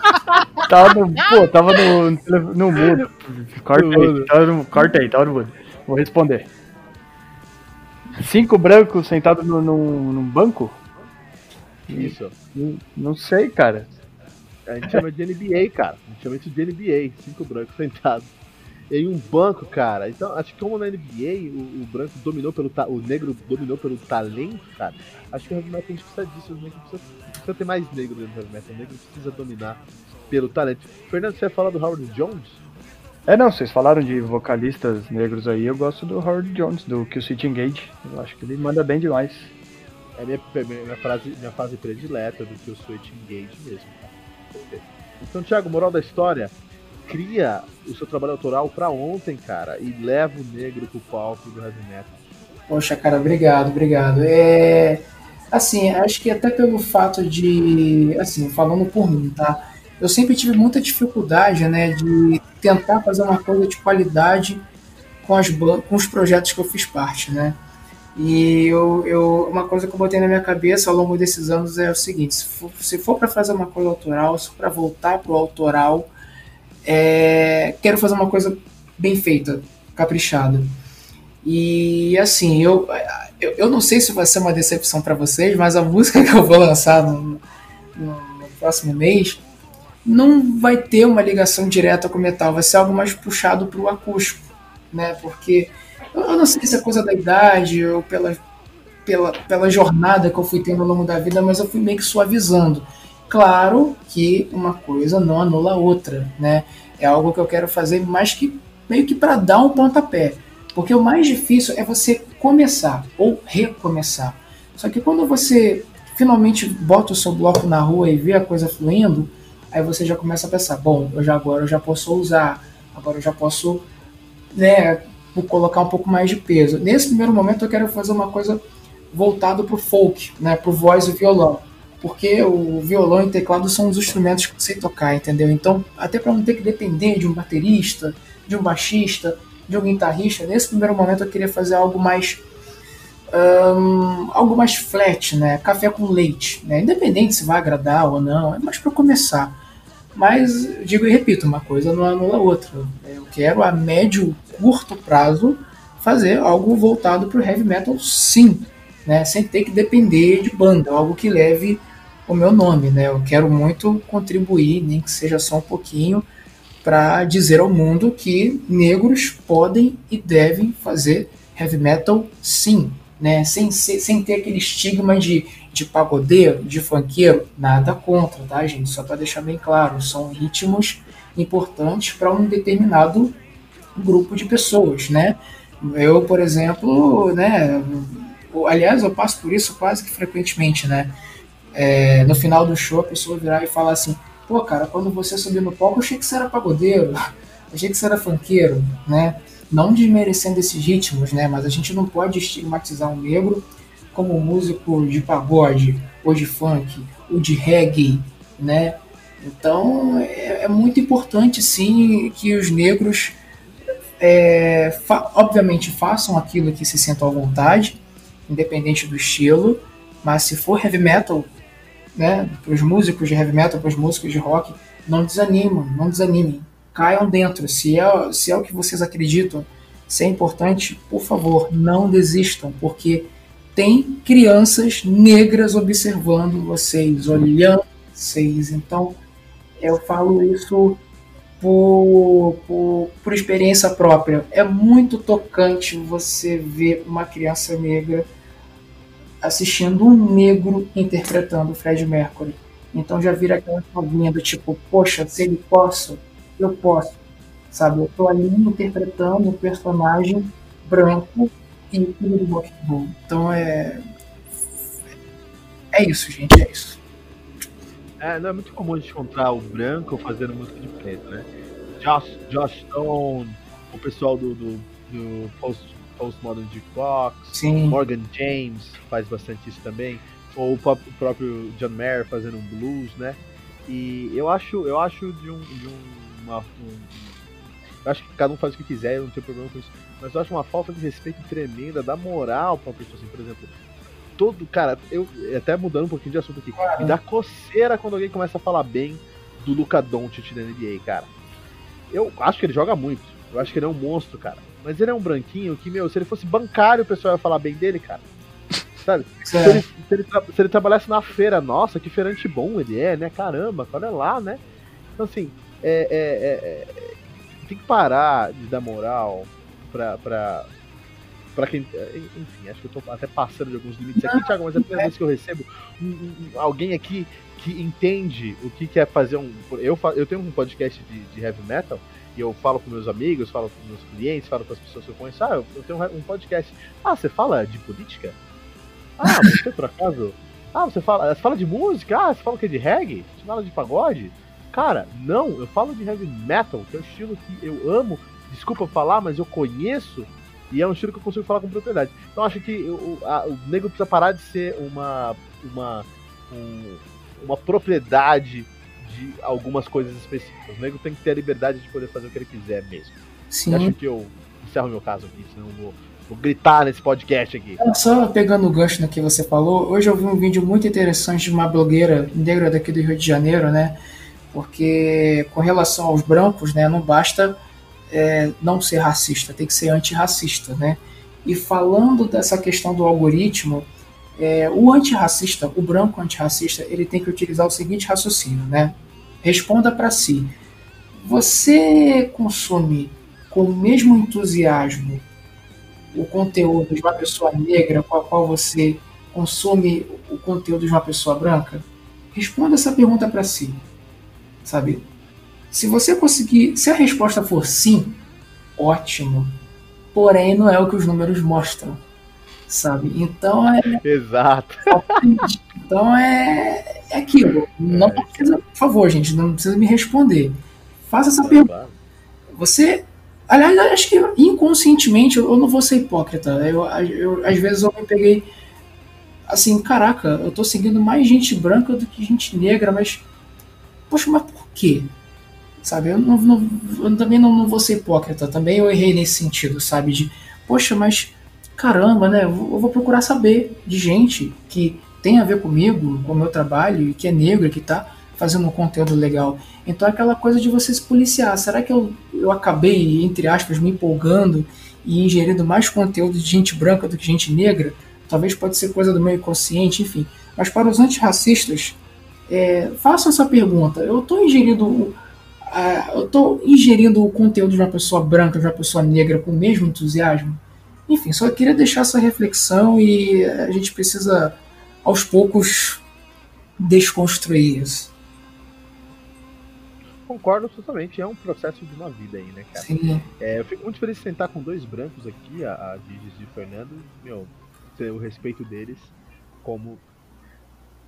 [laughs] tava no. Pô, tava no, no mudo. [laughs] Corta aí, tava no, corta aí, tava no mudo. Vou responder. Cinco brancos sentados no, no, num banco? Isso. Não, não sei, cara. A gente chama de NBA, cara. A gente chama isso de NBA, cinco brancos sentados. Em um banco, cara. Então, acho que como na NBA o, o branco dominou pelo o negro dominou pelo talento, cara. Acho que o heavy metal a gente precisa disso, o negro precisa, precisa ter mais negro dentro do heavy metal. O negro precisa dominar pelo talento. Fernando, você ia falar do Howard Jones? É, não, vocês falaram de vocalistas negros aí, eu gosto do Howard Jones, do Kill City Engage. Eu acho que ele manda bem demais. É minha, minha, frase, minha fase predileta do Kill Switch Engage mesmo. Então, Thiago, moral da história, cria o seu trabalho autoral para ontem, cara, e leva o negro pro palco do heavy metal. Poxa, cara, obrigado, obrigado. É, assim, acho que até pelo fato de, assim, falando por mim, tá? Eu sempre tive muita dificuldade, né, de tentar fazer uma coisa de qualidade com, as, com os projetos que eu fiz parte, né? E eu, eu, uma coisa que eu botei na minha cabeça ao longo desses anos é o seguinte: se for, se for para fazer uma coisa autoral, se for para voltar pro autoral, é, quero fazer uma coisa bem feita, caprichada. E assim, eu, eu, eu não sei se vai ser uma decepção para vocês, mas a [laughs] música que eu vou lançar no, no, no próximo mês não vai ter uma ligação direta com o metal, vai ser algo mais puxado pro acústico, né? Porque eu não sei se é coisa da idade ou pela, pela, pela jornada que eu fui tendo ao longo da vida, mas eu fui meio que suavizando. Claro que uma coisa não anula a outra, né? É algo que eu quero fazer mais que meio que para dar um pontapé. Porque o mais difícil é você começar ou recomeçar. Só que quando você finalmente bota o seu bloco na rua e vê a coisa fluindo, aí você já começa a pensar, bom, eu já agora eu já posso usar, agora eu já posso né, colocar um pouco mais de peso. Nesse primeiro momento eu quero fazer uma coisa voltada para o folk, né, para o voz e violão, porque o violão e o teclado são os instrumentos que sei tocar, entendeu? Então, até para não ter que depender de um baterista, de um baixista, de um guitarrista, nesse primeiro momento eu queria fazer algo mais um, algo mais flat, né? Café com leite, né? Independente se vai agradar ou não, é mais para começar. Mas digo e repito, uma coisa não anula a outra. Eu quero a médio, curto prazo fazer algo voltado para o heavy metal, sim, né? Sem ter que depender de banda, algo que leve o meu nome, né? Eu quero muito contribuir, nem que seja só um pouquinho, para dizer ao mundo que negros podem e devem fazer heavy metal, sim, né? Sem, sem ter aquele estigma de, de pagodeiro, de funkeiro, nada contra, tá, gente? Só para deixar bem claro, são ritmos importantes para um determinado grupo de pessoas, né? Eu, por exemplo, né? Aliás, eu passo por isso quase que frequentemente, né? É, no final do show, a pessoa virar e falar assim: pô, cara, quando você subiu no palco, eu achei que você era pagodeiro, [laughs] achei que você era funkeiro, né? não desmerecendo esses ritmos, né? Mas a gente não pode estigmatizar um negro como músico de pagode, ou de funk, ou de reggae, né? Então é, é muito importante sim que os negros é, fa obviamente façam aquilo que se sentam à vontade, independente do estilo, mas se for heavy metal, né, para os músicos de heavy metal, para os músicos de rock, não desanimam, não desanimem caiam dentro. Se é, se é o que vocês acreditam, se é importante, por favor, não desistam, porque tem crianças negras observando vocês, olhando vocês. Então, eu falo isso por, por, por experiência própria. É muito tocante você ver uma criança negra assistindo um negro interpretando Fred Mercury. Então já vira aquela chavinha do tipo, poxa, se ele posso, eu posso, sabe? Eu tô ali interpretando um personagem branco e filho do. Então é. É isso, gente, é isso. É, não é muito comum a gente encontrar o branco fazendo música de preto, né? Josh, Josh Stone, o pessoal do, do, do Post, Postmodern Jukebox, Sim. Morgan James faz bastante isso também, ou o, próprio John Mayer fazendo um blues, né? E eu acho, eu acho de um, de um uma. Um, eu acho que cada um faz o que quiser, eu não tenho problema com isso. Mas eu acho uma falta de respeito tremenda, da moral pra uma pessoa assim, por exemplo. Todo. Cara, eu. Até mudando um pouquinho de assunto aqui. Me dá coceira quando alguém começa a falar bem do Luca Doncic na NBA, cara. Eu acho que ele joga muito. Eu acho que ele é um monstro, cara. Mas ele é um branquinho que, meu, se ele fosse bancário, o pessoal ia falar bem dele, cara. Sabe? [laughs] Se ele, se, ele, se ele trabalhasse na feira, nossa, que feirante bom ele é, né? Caramba, olha lá, né? Então, assim, é, é, é, é, tem que parar de dar moral pra, pra, pra quem. Enfim, acho que eu tô até passando de alguns limites aqui, Thiago, mas é a primeira vez que eu recebo um, um, alguém aqui que entende o que, que é fazer um. Eu, eu tenho um podcast de, de heavy metal e eu falo com meus amigos, falo com meus clientes, falo com as pessoas que eu conheço. Ah, eu, eu tenho um podcast. Ah, você fala de política? Ah, [laughs] você por acaso? Ah, você fala, você fala de música? Ah, você fala o que? De reggae? Você fala de pagode? Cara, não, eu falo de heavy metal, que é um estilo que eu amo, desculpa falar, mas eu conheço e é um estilo que eu consigo falar com propriedade. Então acho que o, a, o negro precisa parar de ser uma uma um, uma propriedade de algumas coisas específicas. O negro tem que ter a liberdade de poder fazer o que ele quiser mesmo. Sim. Acho que eu encerro meu caso aqui, senão eu vou, vou gritar nesse podcast aqui. Só pegando o gancho no que você falou, hoje eu vi um vídeo muito interessante de uma blogueira negra daqui do Rio de Janeiro, né? porque com relação aos brancos, né, não basta é, não ser racista, tem que ser antirracista, né? E falando dessa questão do algoritmo, é, o antirracista, o branco antirracista, ele tem que utilizar o seguinte raciocínio, né? Responda para si. Você consome com o mesmo entusiasmo o conteúdo de uma pessoa negra com a qual você consome o conteúdo de uma pessoa branca? Responda essa pergunta para si sabe? Se você conseguir, se a resposta for sim, ótimo. Porém, não é o que os números mostram, sabe? Então é. Exato. [laughs] Então é, é aquilo. Não é. precisa, por favor, gente, não precisa me responder. Faça essa pergunta. Você. Aliás, acho que inconscientemente eu não vou ser hipócrita. Eu, eu, às vezes eu me peguei assim, caraca, eu tô seguindo mais gente branca do que gente negra, mas Poxa, mas por quê? Sabe? Eu, não, não, eu também não, não, vou ser hipócrita, também eu errei nesse sentido, sabe? De, poxa, mas caramba, né? Eu vou, procurar saber de gente que tem a ver comigo, com o meu trabalho, e que é negro, que tá fazendo um conteúdo legal. Então é aquela coisa de você se policiar. Será que eu, eu acabei, entre aspas, me empolgando e ingerindo mais conteúdo de gente branca do que gente negra? Talvez pode ser coisa do meu inconsciente, enfim. Mas para os antirracistas, é, façam essa pergunta. Eu estou ingerindo eu estou ingerindo o conteúdo de uma pessoa branca, de uma pessoa negra com o mesmo entusiasmo? Enfim, só queria deixar essa reflexão e a gente precisa, aos poucos, desconstruir isso. Concordo totalmente, é um processo de uma vida aí, né, cara? Sim. É, eu fico muito feliz de sentar com dois brancos aqui, a, a Digis e o Fernando, meu, ter o respeito deles como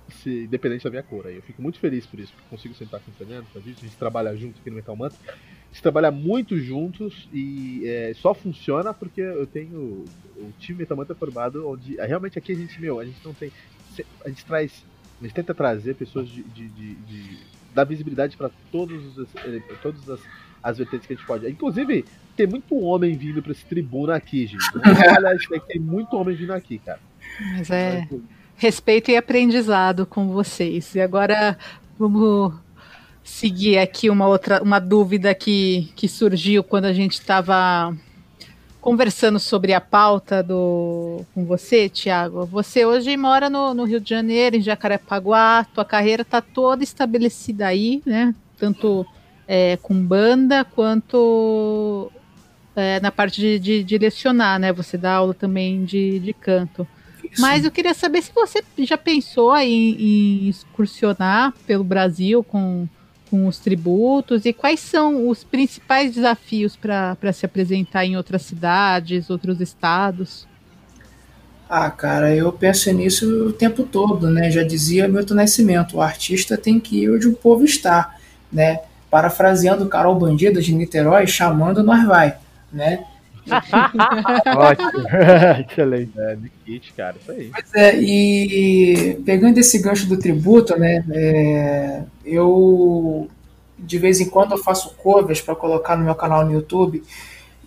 se, independente da minha cor. Aí eu fico muito feliz por isso, porque consigo sentar com o Fernando, a gente, a gente trabalha junto aqui no Metal Mantra. A gente trabalha muito juntos e é, só funciona porque eu tenho o time Metal Mantra formado, onde é, realmente aqui a gente, meu, a gente não tem. A gente traz. A gente tenta trazer pessoas de. de, de, de dar visibilidade para todos os, eh, todas as, as vertentes que a gente pode. Inclusive, tem muito homem vindo para esse tribuna aqui, gente. [laughs] Isso Tem muito homem vindo aqui, cara. Mas é. Então, respeito e aprendizado com vocês. E agora vamos seguir aqui uma outra uma dúvida que, que surgiu quando a gente estava conversando sobre a pauta do com você, Tiago. Você hoje mora no, no, Rio de Janeiro, em Jacarepaguá, tua carreira está toda estabelecida aí, né? Tanto é, com banda quanto é, na parte de, de, direcionar, né? Você dá aula também de, de canto. Mas eu queria saber se você já pensou em, em excursionar pelo Brasil com, com os tributos e quais são os principais desafios para se apresentar em outras cidades, outros estados? Ah, cara, eu penso nisso o tempo todo, né? Já dizia Milton Nascimento, o artista tem que ir onde o povo está, né? Parafraseando Carol Bandido de Niterói, chamando nós vai, né? [laughs] Ótimo. [laughs] Excelente. É, de kit, cara, isso aí. Pois é, e pegando esse gancho do tributo, né, é, eu de vez em quando eu faço covers para colocar no meu canal no YouTube,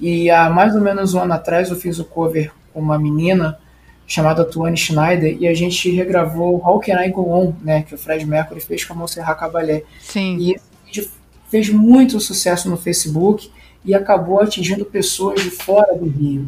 e há mais ou menos um ano atrás eu fiz o cover com uma menina chamada Tuane Schneider, e a gente regravou How Can I Go On, né, que o Fred Mercury fez com a Montserrat Caballé. Sim. E esse vídeo fez muito sucesso no Facebook, e acabou atingindo pessoas de fora do Rio.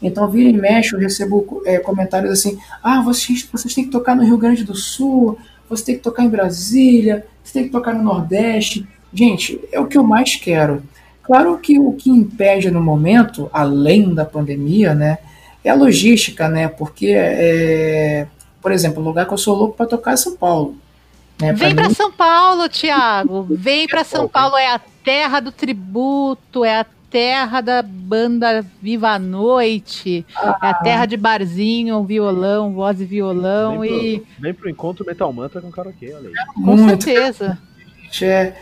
Então, vira e mexe, eu recebo é, comentários assim: ah, vocês, vocês têm que tocar no Rio Grande do Sul, você tem que tocar em Brasília, você tem que tocar no Nordeste. Gente, é o que eu mais quero. Claro que o que impede no momento, além da pandemia, né, é a logística, né? Porque, é, por exemplo, o lugar que eu sou louco para tocar é São Paulo. Né? Vem para mim... São Paulo, Thiago. Vem para São Paulo, é a terra do tributo, é a terra da banda Viva a Noite, ah. é a terra de barzinho, violão, voz e violão vem e. Pro, vem pro encontro Metal Mantra com karaokê, olha aí. Com Muito. certeza. É,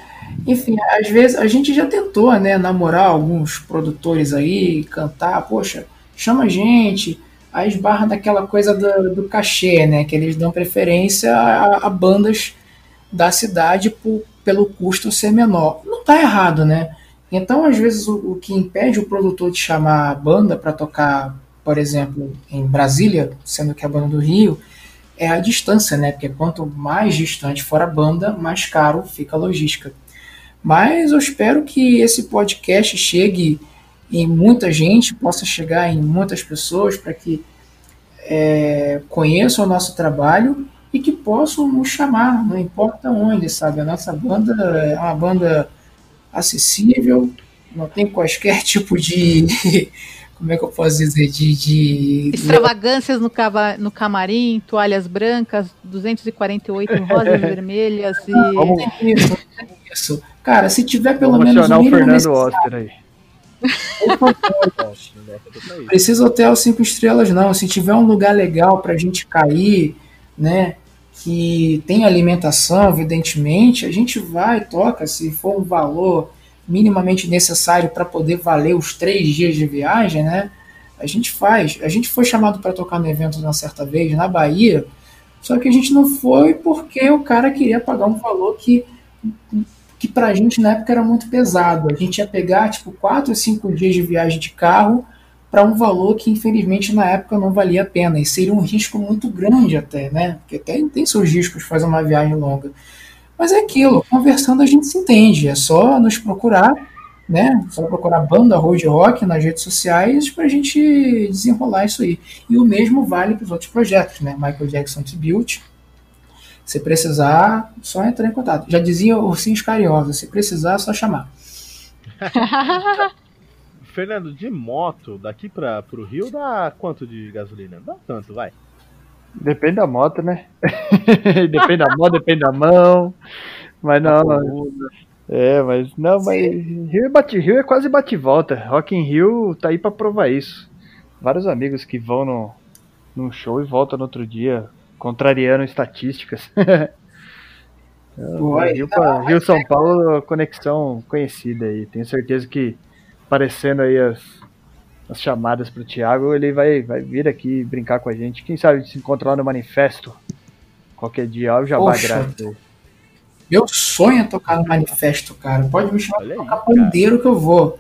enfim, às vezes a gente já tentou, né, namorar alguns produtores aí, cantar, poxa, chama a gente, aí esbarra daquela coisa do, do cachê, né, que eles dão preferência a, a bandas da cidade por, pelo custo ser menor. Não está errado, né? Então, às vezes, o, o, que impede o produtor de chamar a banda para tocar, por exemplo, em Brasília, sendo que é a banda do Rio, é a distância, né? Porque quanto mais distante for a banda, mais caro fica a logística. Mas eu espero que esse podcast chegue em muita gente, possa chegar em muitas pessoas para que é, conheçam o nosso trabalho e que possam nos chamar, não importa onde, sabe? A nossa banda é uma banda acessível, não tem quaisquer [laughs] tipo de. Como é que eu posso dizer? De. de... Extravagâncias no, cava, no camarim, toalhas brancas, 248 [laughs] rosas vermelhas e. Vamos... Isso, isso. Cara, se tiver pelo Vamos menos. o Fernando Oster aí. Precisa hotel cinco estrelas, não. Se tiver um lugar legal pra gente cair, né? Que tem alimentação, evidentemente, a gente vai, toca, se for um valor minimamente necessário para poder valer os três dias de viagem, né? A gente faz. A gente foi chamado para tocar no evento uma certa vez na Bahia, só que a gente não foi porque o cara queria pagar um valor que que pra gente na época era muito pesado. A gente ia pegar tipo 4 ou 5 dias de viagem de carro para um valor que infelizmente na época não valia a pena e seria um risco muito grande até, né? Porque até tem seus riscos fazer uma viagem longa. Mas é aquilo, conversando a gente se entende, é só nos procurar, né? Só procurar banda Road Rock nas redes sociais para a gente desenrolar isso aí. E o mesmo vale para os outros projetos, né? Michael Jackson Tribute. Se precisar, só entrar em contato. Já dizia Ursinhos Carinhosos, se precisar, é só chamar. [laughs] Fernando, de moto, daqui para o Rio dá quanto de gasolina? Dá tanto, vai. Depende da moto, né? [laughs] depende da moto, depende da mão. Mas não. É, mas não, mas Rio é, bate, Rio é quase bate volta. Rock in Rio tá aí para provar isso. Vários amigos que vão no, num show e voltam no outro dia, contrariando estatísticas. [laughs] Rio, pra, Rio São Paulo, conexão conhecida aí. Tenho certeza que aparecendo aí as, as chamadas pro Thiago, ele vai, vai vir aqui brincar com a gente. Quem sabe se encontrar lá no manifesto qualquer dia, ó, o Jabá grátis. Meu sonho é tocar no manifesto, cara. Pode me chamar pra tocar pandeiro que eu vou.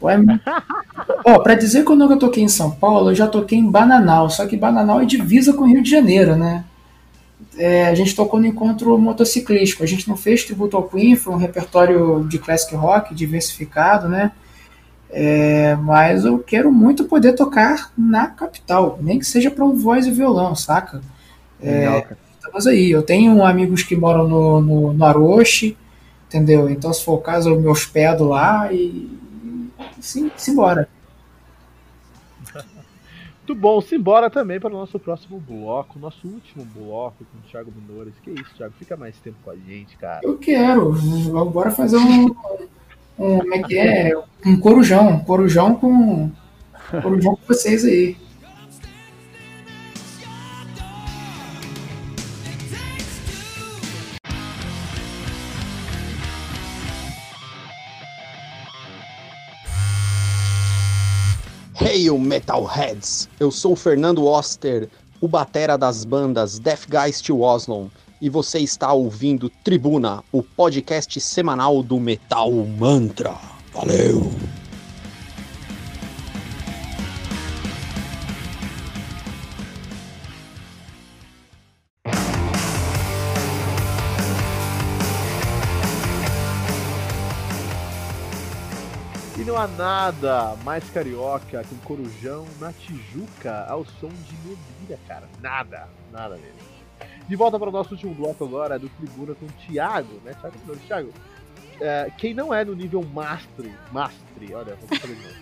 [laughs] Ó, pra dizer que eu nunca toquei em São Paulo, eu já toquei em Bananal, só que Bananal é divisa com o Rio de Janeiro, né? É, a gente tocou no encontro motociclístico. A gente não fez tributo ao Queen, foi um repertório de classic rock diversificado, né? É, mas eu quero muito poder tocar na capital, nem que seja para um voz e violão, saca? É, estamos aí. Eu tenho amigos que moram no, no, no Aroche, entendeu? Então, se for o caso, eu me hospedo lá e. Sim, simbora. [laughs] Muito bom, simbora também para o nosso próximo bloco, nosso último bloco com o Thiago Minores. Que isso, Thiago? Fica mais tempo com a gente, cara. Eu quero. Bora fazer um [laughs] um, como é que é? Um corujão, um corujão com corujão com vocês aí. Hey, Metalheads! Eu sou o Fernando Oster, o batera das bandas Death Geist Oslo e você está ouvindo Tribuna, o podcast semanal do Metal Mantra. Valeu! E não há nada mais carioca que um corujão na Tijuca ao som de Medira, cara. Nada, nada mesmo. De volta para o nosso último bloco agora do Tribuna com o Thiago, né? Thiago, não, Thiago. É, quem não é no nível Mastre, Mastre, olha, vou fazer de novo.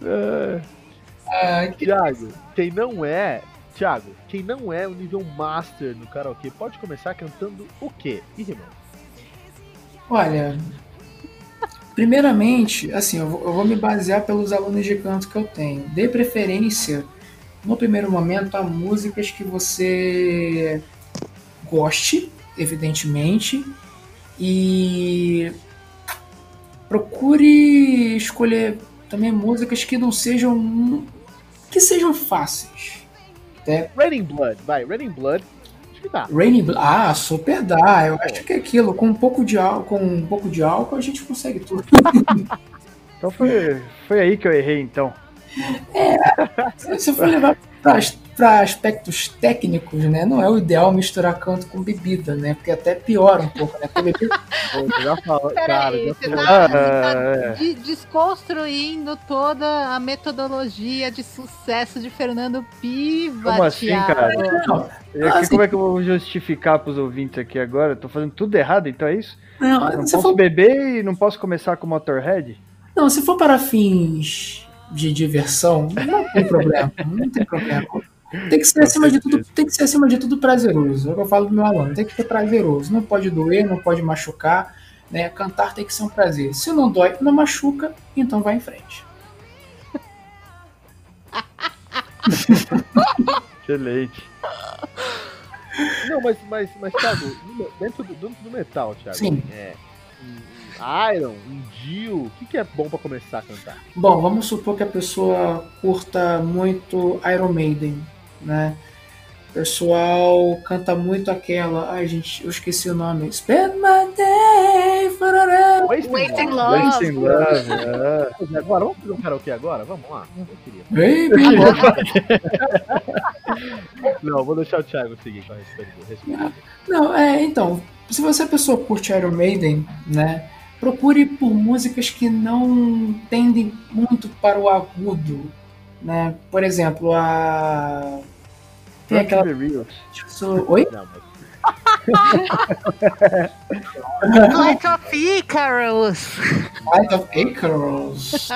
[laughs] é, Thiago, quem não é, Thiago, quem não é o nível Master no karaokê pode começar cantando o quê? irmão? Olha, primeiramente, assim, eu vou, eu vou me basear pelos alunos de canto que eu tenho. Dê preferência no primeiro momento, há músicas que você goste, evidentemente, e procure escolher também músicas que não sejam que sejam fáceis. Né? Raining Blood, vai, Raining Blood. Acho que dá. Raining Blood, ah, super dá. Eu acho que é aquilo, com um pouco de álcool, com um pouco de álcool a gente consegue tudo. [laughs] então foi, foi aí que eu errei então. É, se for levar para aspectos técnicos, né, não é o ideal misturar canto com bebida, né? Porque até piora um pouco, né? Porque bebida... já falo, cara, já você tá, tá de, desconstruindo toda a metodologia de sucesso de Fernando Piva. Como assim, Thiago? cara? Não, assim, como é que eu vou justificar para os ouvintes aqui agora? Tô fazendo tudo errado, então é isso? Não, não posso for... beber e não posso começar com Motorhead? Não, se for para fins de diversão, não tem problema, não tem problema. Tem que ser acima de tudo, tem que ser acima de tudo prazeroso. É o que eu falo pro meu aluno, tem que ser prazeroso. Não pode doer, não pode machucar, né? Cantar tem que ser um prazer. Se não dói, não machuca, então vai em frente. Excelente. Não, mas, mas, mas Thiago, dentro do, dentro do metal, Thiago, Sim. É, Iron, um Dio, o que, que é bom para começar a cantar? Bom, vamos supor que a pessoa curta muito Iron Maiden, né? pessoal canta muito aquela. Ai, gente, eu esqueci o nome. Spend my day forever. Wasting Love. Wasting Love. é. Agora, vamos fazer um karaokê agora? Vamos lá. Eu queria. Baby. [laughs] Não, vou deixar o Thiago seguir com a respeito. respeito. Não, é, então, se você é pessoa que curte Iron Maiden, né? Procure por músicas que não tendem muito para o agudo, né? Por exemplo, a tem aquela Reels. Oi? Light [laughs] of Icarus. Light of Icarus.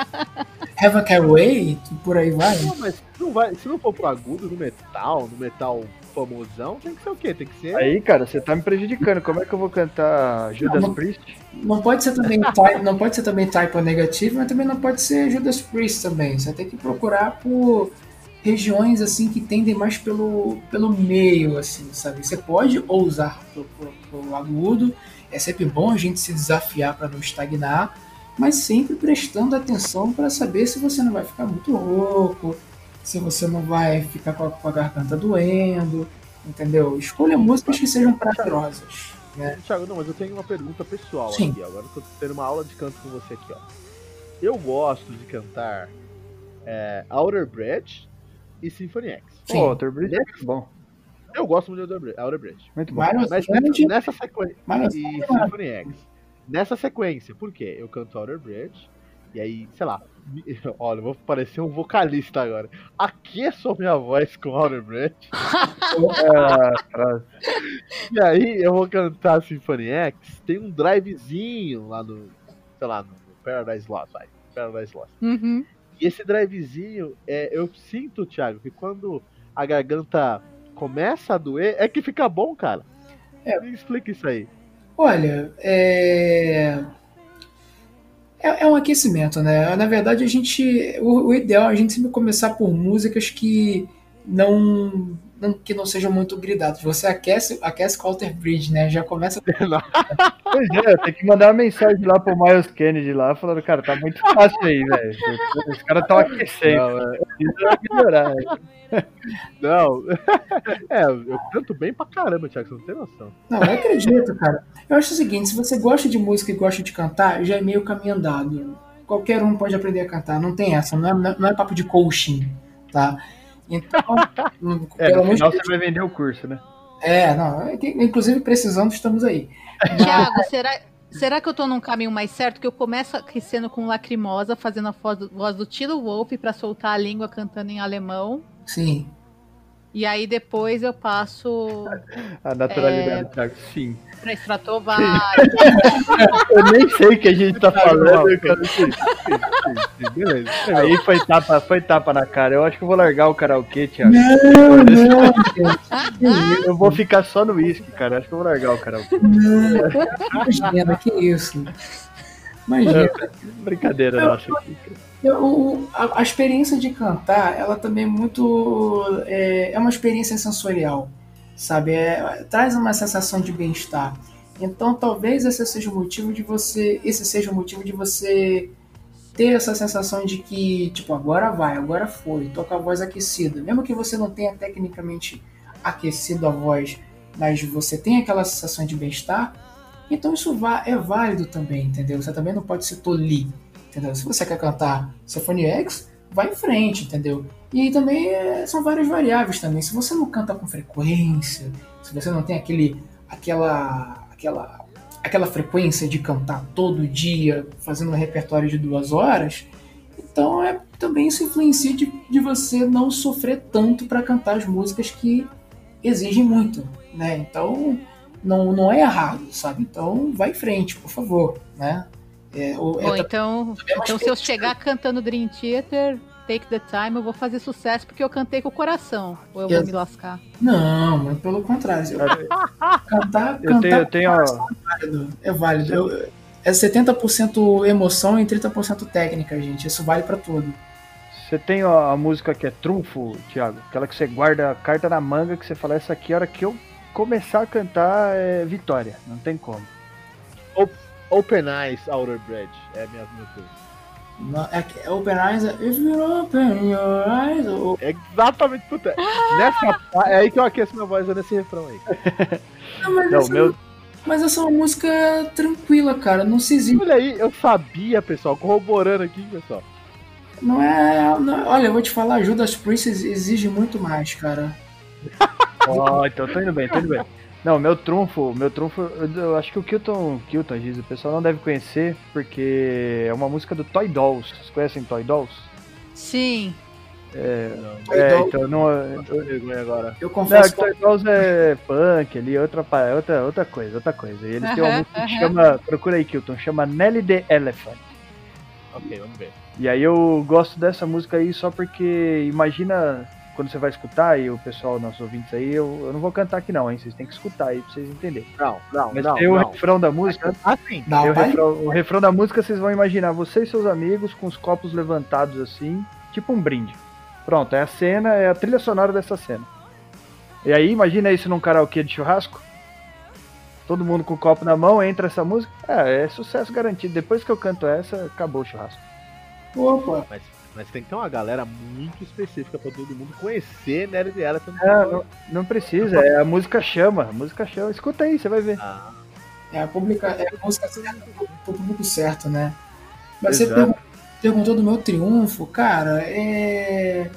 Heaven Can Wait, por aí vai. Não, mas não vai, se não for pro agudo no metal, no metal famosão, tem que ser o quê? Tem que ser. Aí, cara, você tá me prejudicando. Como é que eu vou cantar Judas Não, não- Priest? Não pode ser também type, não pode ser também type negativo, mas também não pode ser Judas Priest também. Você tem que procurar por regiões assim que tendem mais pelo, pelo meio, assim, sabe? Você pode ousar pro, pro, pro agudo. É sempre bom a gente se desafiar para não estagnar, mas sempre prestando atenção para saber se você não vai ficar muito rouco, se você não vai ficar com a, com a garganta doendo, entendeu? Escolha músicas que sejam prazerosas. Né? Thiago, não, mas eu tenho uma pergunta pessoal Sim. aqui. ó. Agora eu tô tendo uma aula de canto com você aqui, ó. Eu gosto de cantar é, Outer Bridge e Symphony X. Sim. Pô, Outer Bridge é muito bom. Eu gosto muito de Outer Bridge- Outer Bridge. Muito bom. Mas, Mas nessa, nessa sequência. mas E Symphony X. Nessa sequência, por quê? Eu canto Outer Bridge, e aí, sei lá, [laughs] olha, eu vou parecer um vocalista agora. Aqueço a minha voz com Outer Bridge, Ah, [laughs] pra- [laughs] e aí eu vou cantar Symphony X, tem um drivezinho lá no, sei lá, no Paradise Lost, vai, Paradise Lost. Uhum. E esse drivezinho, é, eu sinto, Thiago, que quando a garganta começa a doer, é que fica bom, cara. É. Me explica isso aí. Olha, é... é. é um aquecimento, né? Na verdade, a gente. O, o ideal é a gente sempre começar por músicas que não. Não- que não sejam muito gridadas. Você aquece, aquece com Alter Bridge, né? Já começa. [laughs] Pois é, tem que mandar uma mensagem lá pro Miles Kennedy lá, falando, cara, tá muito fácil aí, velho. Os caras estão aquecendo. Não, é, Precisa melhorar. Não, [laughs] é, eu canto bem pra caramba, Thiago, você não tem noção. Não, eu acredito, cara. Eu acho o seguinte: se você gosta de música e gosta de cantar, já é meio caminho andado. Qualquer um pode aprender a cantar, não tem essa, não é, não é papo de coaching, tá? Então, [laughs] É, pelo Deus. você vai vender o curso, né? É, não, inclusive precisando, estamos aí. [laughs] Tiago, será, será que eu tô num caminho mais certo? Que eu começo aquecendo com lacrimosa, fazendo a voz do, voz do Tilo Wolf pra soltar a língua cantando em alemão. Sim. E aí depois eu passo A naturalidade, Thiago. Sim. pra Stratovarius. [laughs] Eu nem sei o que a gente tá falando, cara. Sim, sim, sim, beleza. [laughs] Aí foi tapa, foi tapa na cara. Eu acho que eu vou largar o karaokê, Thiago. Não, não. Eu vou ficar só no uísque, cara. Acho que eu vou largar o karaokê. Não, imagina, que isso. Imagina. [laughs] Brincadeira nossa aqui. A, a experiência de cantar, ela também é muito. É, é uma experiência sensorial, sabe? É- traz uma sensação de bem-estar. Então, talvez esse seja o motivo de você. Esse seja o motivo de você ter essa sensação de que, tipo, agora vai, agora foi, tô com a voz aquecida. Mesmo que você não tenha tecnicamente aquecido a voz, mas você tem aquela sensação de bem-estar, então isso é válido também, entendeu? Você também não pode se tolir entendeu? Se você quer cantar Symphony X, vai em frente, entendeu? E aí também é, são várias variáveis também. Se você não canta com frequência, se você não tem aquele, aquela, aquela, aquela frequência de cantar todo dia, fazendo um repertório de duas horas, então é também isso influencia de, de você não sofrer tanto para cantar as músicas que exigem muito, né? Então não, não é errado, sabe? Então vai em frente, por favor, né? É, o- é Bom, então, é uma então se eu chegar cantando Dream Theater, Take the Time, eu vou fazer sucesso porque eu cantei com o coração. Ou eu vou Yes. me lascar. Não, mas pelo contrário. Eu, cantar, Eu tenho, cantar eu tenho, é válido. É válido. Eu- é 70% emoção e 30% técnica, gente. Isso vale pra tudo. Você tem a música que é trunfo, Thiago? Aquela que você guarda a carta na manga, que você fala, essa aqui, a hora que eu começar a cantar, é vitória. Não tem como. Open Eyes Outer Bridge é minha, meu coisa. Não, é, Open Eyes, é If You Open Your Eyes. Ou... É exatamente, puta. Nessa pa- é aí que eu aqueço minha voz é nesse refrão aí. [laughs] Não, mas, Não, essa, meu- mas essa é uma música tranquila, cara. Não se exige. Olha aí, eu sabia, pessoal, corroborando aqui, pessoal. Não é. não- olha, eu vou te falar, Judas Priest exige muito mais, cara. [laughs] Ó, então tô indo bem, tô indo bem. Não, meu trunfo, meu trunfo, eu, acho que o Kilton, Kilton diz, o pessoal não deve conhecer, porque é uma música do Toy Dolls. Vocês conhecem Toy Dolls? Sim. Não, É, Dolls- então não. eu agora. Eu Não, confesso que Toy Dolls é punk ali, outra, outra, outra coisa, outra coisa. E eles têm uma música que chama, procura aí, Kilton, chama Nelly the Elephant. Ok, vamos ver. E aí eu gosto dessa música aí só porque imagina quando você vai escutar e o pessoal, nossos ouvintes aí, eu, eu não vou cantar aqui não, hein? Vocês têm que escutar aí pra vocês entenderem. Não, não, Mas não. tem o não. refrão da música. Dá Tem uma o, refrão, o refrão da música vocês vão imaginar você e seus amigos com os copos levantados assim, tipo um brinde. Pronto, é a cena, é a trilha sonora dessa cena. E aí, imagina isso num karaokê de churrasco. Todo mundo com o copo na mão, entra essa música. É, é sucesso garantido. Depois que eu canto essa, acabou o churrasco. Opa, mas, mas tem que ter uma galera muito específica pra todo mundo conhecer Nelly the Elephant. É, não, não precisa, é, a música chama, a música chama. Escuta aí, você vai ver. Ah, é a, publica, é a música certa pro, pro público certo, né? Mas você Exato. pergun- perguntou do meu triunfo, cara, é.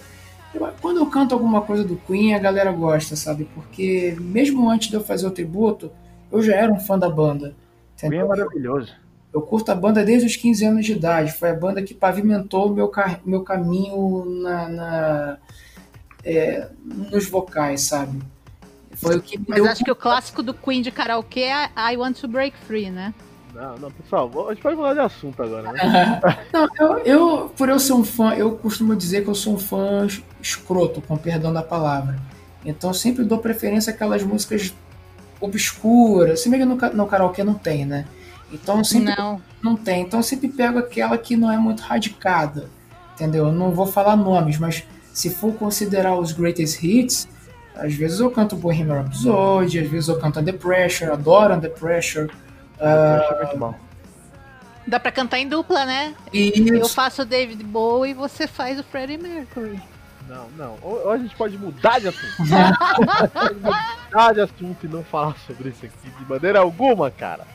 eu- Quando eu canto alguma coisa do Queen, a galera gosta, sabe? Porque mesmo antes de eu fazer o tributo, eu já era um fã da banda. Queen é maravilhoso. Eu curto a banda desde os 15 anos de idade. Foi a banda que pavimentou o meu, meu caminho na, na- é, nos vocais, sabe? Foi o que me Mas deu acho que o clássico do Queen de karaokê é I Want to Break Free, né? não, não, pessoal, a gente pode mudar de assunto agora, né? [laughs] Não, eu, eu, por eu ser um fã, eu costumo dizer que eu sou um fã es- escroto, com perdão da palavra. Então eu sempre dou preferência àquelas músicas obscuras. Se bem que no, no karaokê não tem, né? Então eu sempre Não. não tem. Então eu sempre pego aquela que não é muito radicada. Entendeu? Eu não vou falar nomes, mas se for considerar os greatest hits, às vezes eu canto Bohemian Rhapsody, às vezes eu canto Under Pressure, adoro Under Pressure. Eu acho muito bom. Dá pra cantar em dupla, né? E Eu faço o David Bowie e você faz o Freddie Mercury. Não, não. Ou, ou a gente pode mudar de assunto. [laughs] Pode mudar de assunto e não falar sobre isso aqui de maneira alguma, cara.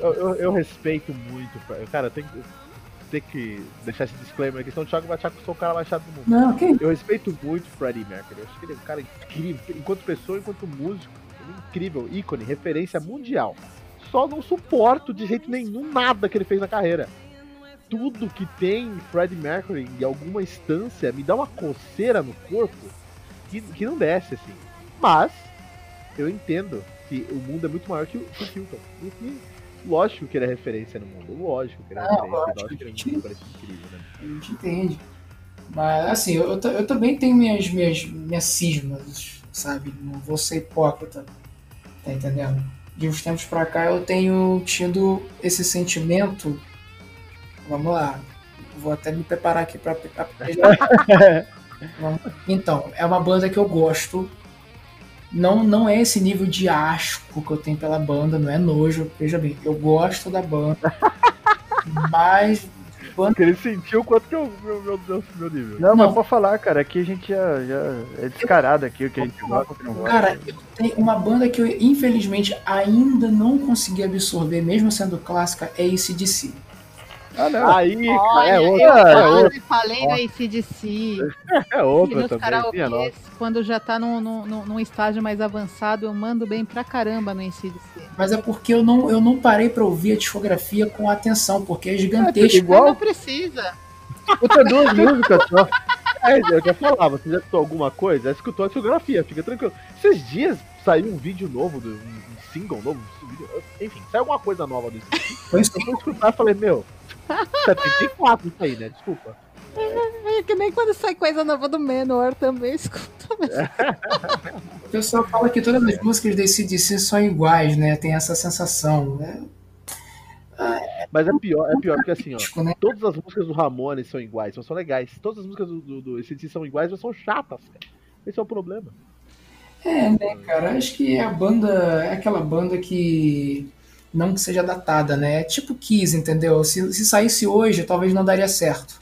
Eu, eu- eu respeito muito. Cara, tenho, que- tenho que deixar esse disclaimer aqui, senão o Thiago vai achar que eu sou o cara mais chato do mundo. Não, que Eu respeito muito o Freddie Mercury. Eu acho que ele é um cara incrível. Enquanto pessoa, enquanto músico. Ele é incrível, ícone, referência mundial. Só não suporto de jeito nenhum nada que ele fez na carreira. Tudo que tem Freddie Mercury em alguma instância me dá uma coceira no corpo que, que não desce, assim. Mas, eu entendo que o mundo é muito maior que o, que o Hilton. E que, lógico que ele é referência no mundo. Lógico que ele é Ah, referência. lógico, Lógico que ele é gente. um parece incrível, né? a gente entende. Mas assim, eu, ta- eu também tenho minhas, minhas, minhas cismas, sabe? Não vou ser hipócrita. Tá entendendo? De uns tempos pra cá eu tenho tido esse sentimento. Vamos lá. Vou até me preparar aqui pra. [laughs] então, é uma banda que eu gosto. Não, não é esse nível de asco que eu tenho pela banda, não é nojo. Veja bem, eu gosto da banda. [laughs] mas Porque ele sentiu quanto que eu, meu, meu Deus, meu nível. Não, mas Não. pode falar, cara. Aqui a gente já, já é descarado aqui o que a gente gosta e o que não gosta. Cara, eu tenho uma banda que eu infelizmente ainda não consegui absorver, mesmo sendo clássica, é ACDC. Ah, não. Aí, Olha, é eu outra, é quase outra, falei no ACDC. é E outra nos também. Nossa. karaokês, quando já tá num, num, num- estágio mais avançado, eu mando bem pra caramba no ACDC. Mas é porque eu não, eu não parei pra ouvir a discografia com atenção, porque é É gigantesca. igual, Não precisa. escuta duas [laughs] músicas só. É, eu quero falar, você já escutou alguma coisa? Já escutou a discografia, fica tranquilo. Esses dias saiu um vídeo novo, do, um single novo, um enfim, saiu alguma coisa nova desse. [laughs] Foi isso Eu fui escutar e falei, meu, [laughs] 74 isso aí, né? Desculpa. É que nem quando sai coisa nova do Menor também [laughs] escuta. O pessoal fala que todas as músicas da ACDC são iguais, né? Tem essa sensação. né? Mas é pior, é pior porque assim, ó. Né? Todas as músicas do Ramones são iguais, mas são legais. Todas as músicas do, do, do ACDC são iguais, mas são chatas, cara. Esse é o problema. É, né, cara? Acho que a banda é aquela banda que não que seja datada, né? É tipo Kiss, entendeu? Se, se saísse hoje, talvez não daria certo.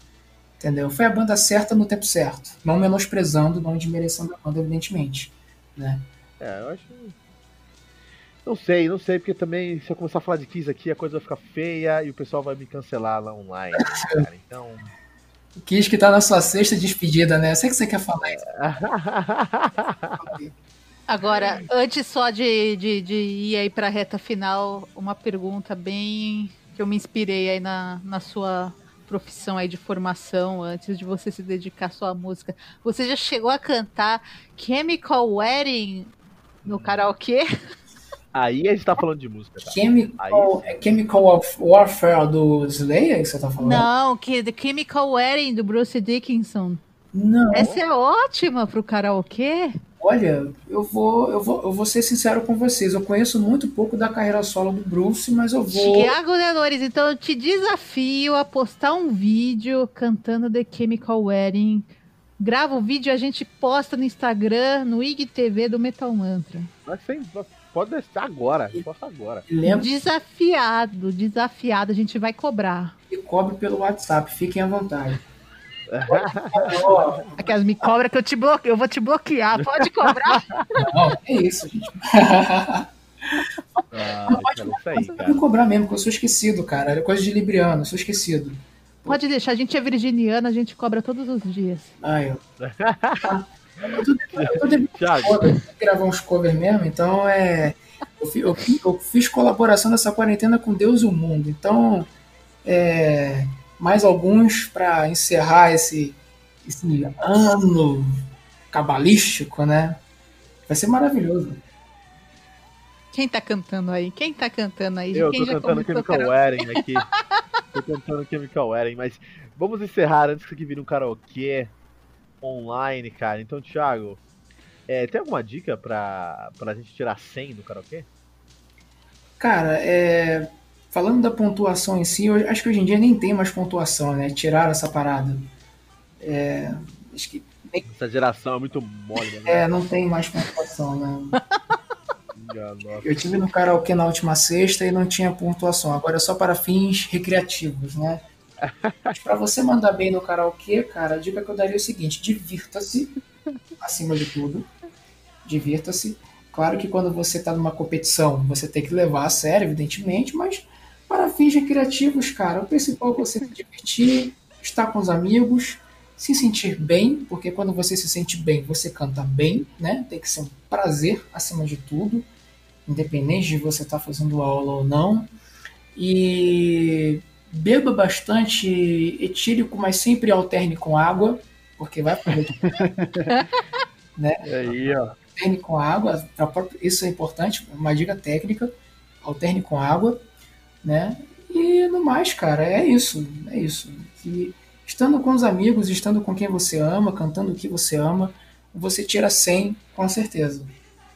Entendeu? Foi a banda certa no tempo certo. Não menosprezando, não desmerecendo a banda, evidentemente. Né? É, eu acho. Não sei, não sei, porque também se eu começar a falar de Kiss aqui, a coisa vai ficar feia e o pessoal vai me cancelar lá online, cara. Então. Kiss que tá na sua sexta despedida, né? Eu sei que você quer falar isso. [laughs] Agora, antes só de, de, de ir aí pra reta final, uma pergunta bem que eu me inspirei aí na, na sua profissão aí de formação, antes de você se dedicar só à música. Você já chegou a cantar Chemical Wedding no karaokê? Aí a gente tá falando de música. Tá? Chemical, aí... é Chemical Warfare do Slayer que você tá falando? Não, que The Chemical Wedding do Bruce Dickinson. Não. Essa é ótima pro karaokê. Olha, eu vou, eu vou, eu vou ser sincero com vocês. Eu conheço muito pouco da carreira solo do Bruce, mas eu vou. Tiago Denores, então eu te desafio a postar um vídeo cantando The Chemical Wedding. Grava o vídeo e a gente posta no Instagram, no IGTV do Metal Mantra. Mas sem, pode deixar agora, posta agora. Lembra... Desafiado, desafiado, a gente vai cobrar. E cobre pelo WhatsApp, fiquem à vontade. [laughs] Aquelas me cobra que eu te bloqueio, eu vou te bloquear. Pode cobrar? [laughs] Não, é isso, gente. Ah, pode, isso aí, cobrar mesmo, porque eu sou esquecido, cara. É coisa de Libriano, eu sou esquecido. Pode deixar, a gente é virginiana, a gente cobra todos os dias. Ah, eu. [laughs] eu tô, eu tô devendo gravar uns covers mesmo, então é. Eu fiz, eu, eu fiz colaboração nessa quarentena com Deus e o mundo, então. É, mais alguns para encerrar esse, esse ano cabalístico, né? Vai ser maravilhoso. Quem tá cantando aí? Quem tá cantando aí? Eu Quem tô cantando Chemical Wedding aqui. [laughs] tô cantando Chemical Wedding, mas vamos encerrar antes que vire um karaokê online, cara. Então, Thiago, é, tem alguma dica pra, pra gente tirar 100 no karaokê? Cara, é, Falando da pontuação em si, eu acho que hoje em dia nem tem mais pontuação, né? Tiraram essa parada. É, acho que essa geração é muito mole, né? É, não tem mais pontuação, né? Eu tive no karaokê na última sexta e não tinha pontuação. Agora é só para fins recreativos, né? [laughs] Para você mandar bem no karaokê, cara, a dica que eu daria é o seguinte: divirta-se, acima de tudo. Divirta-se. Claro que quando você está numa competição, você tem que levar a sério, evidentemente, mas para fins recreativos, cara, o principal é você se divertir, estar com os amigos, se sentir bem, porque quando você se sente bem, você canta bem, né? Tem que ser um prazer acima de tudo, independente de você estar tá fazendo aula ou não. E beba bastante etílico, mas sempre alterne com água, porque vai fazer. [laughs] né? Aí, ó. Alterne com água, isso é importante, uma dica técnica. Alterne com água né? E no mais, cara, é isso, é isso. E estando com os amigos, estando com quem você ama, cantando o que você ama, você tira 100 com certeza.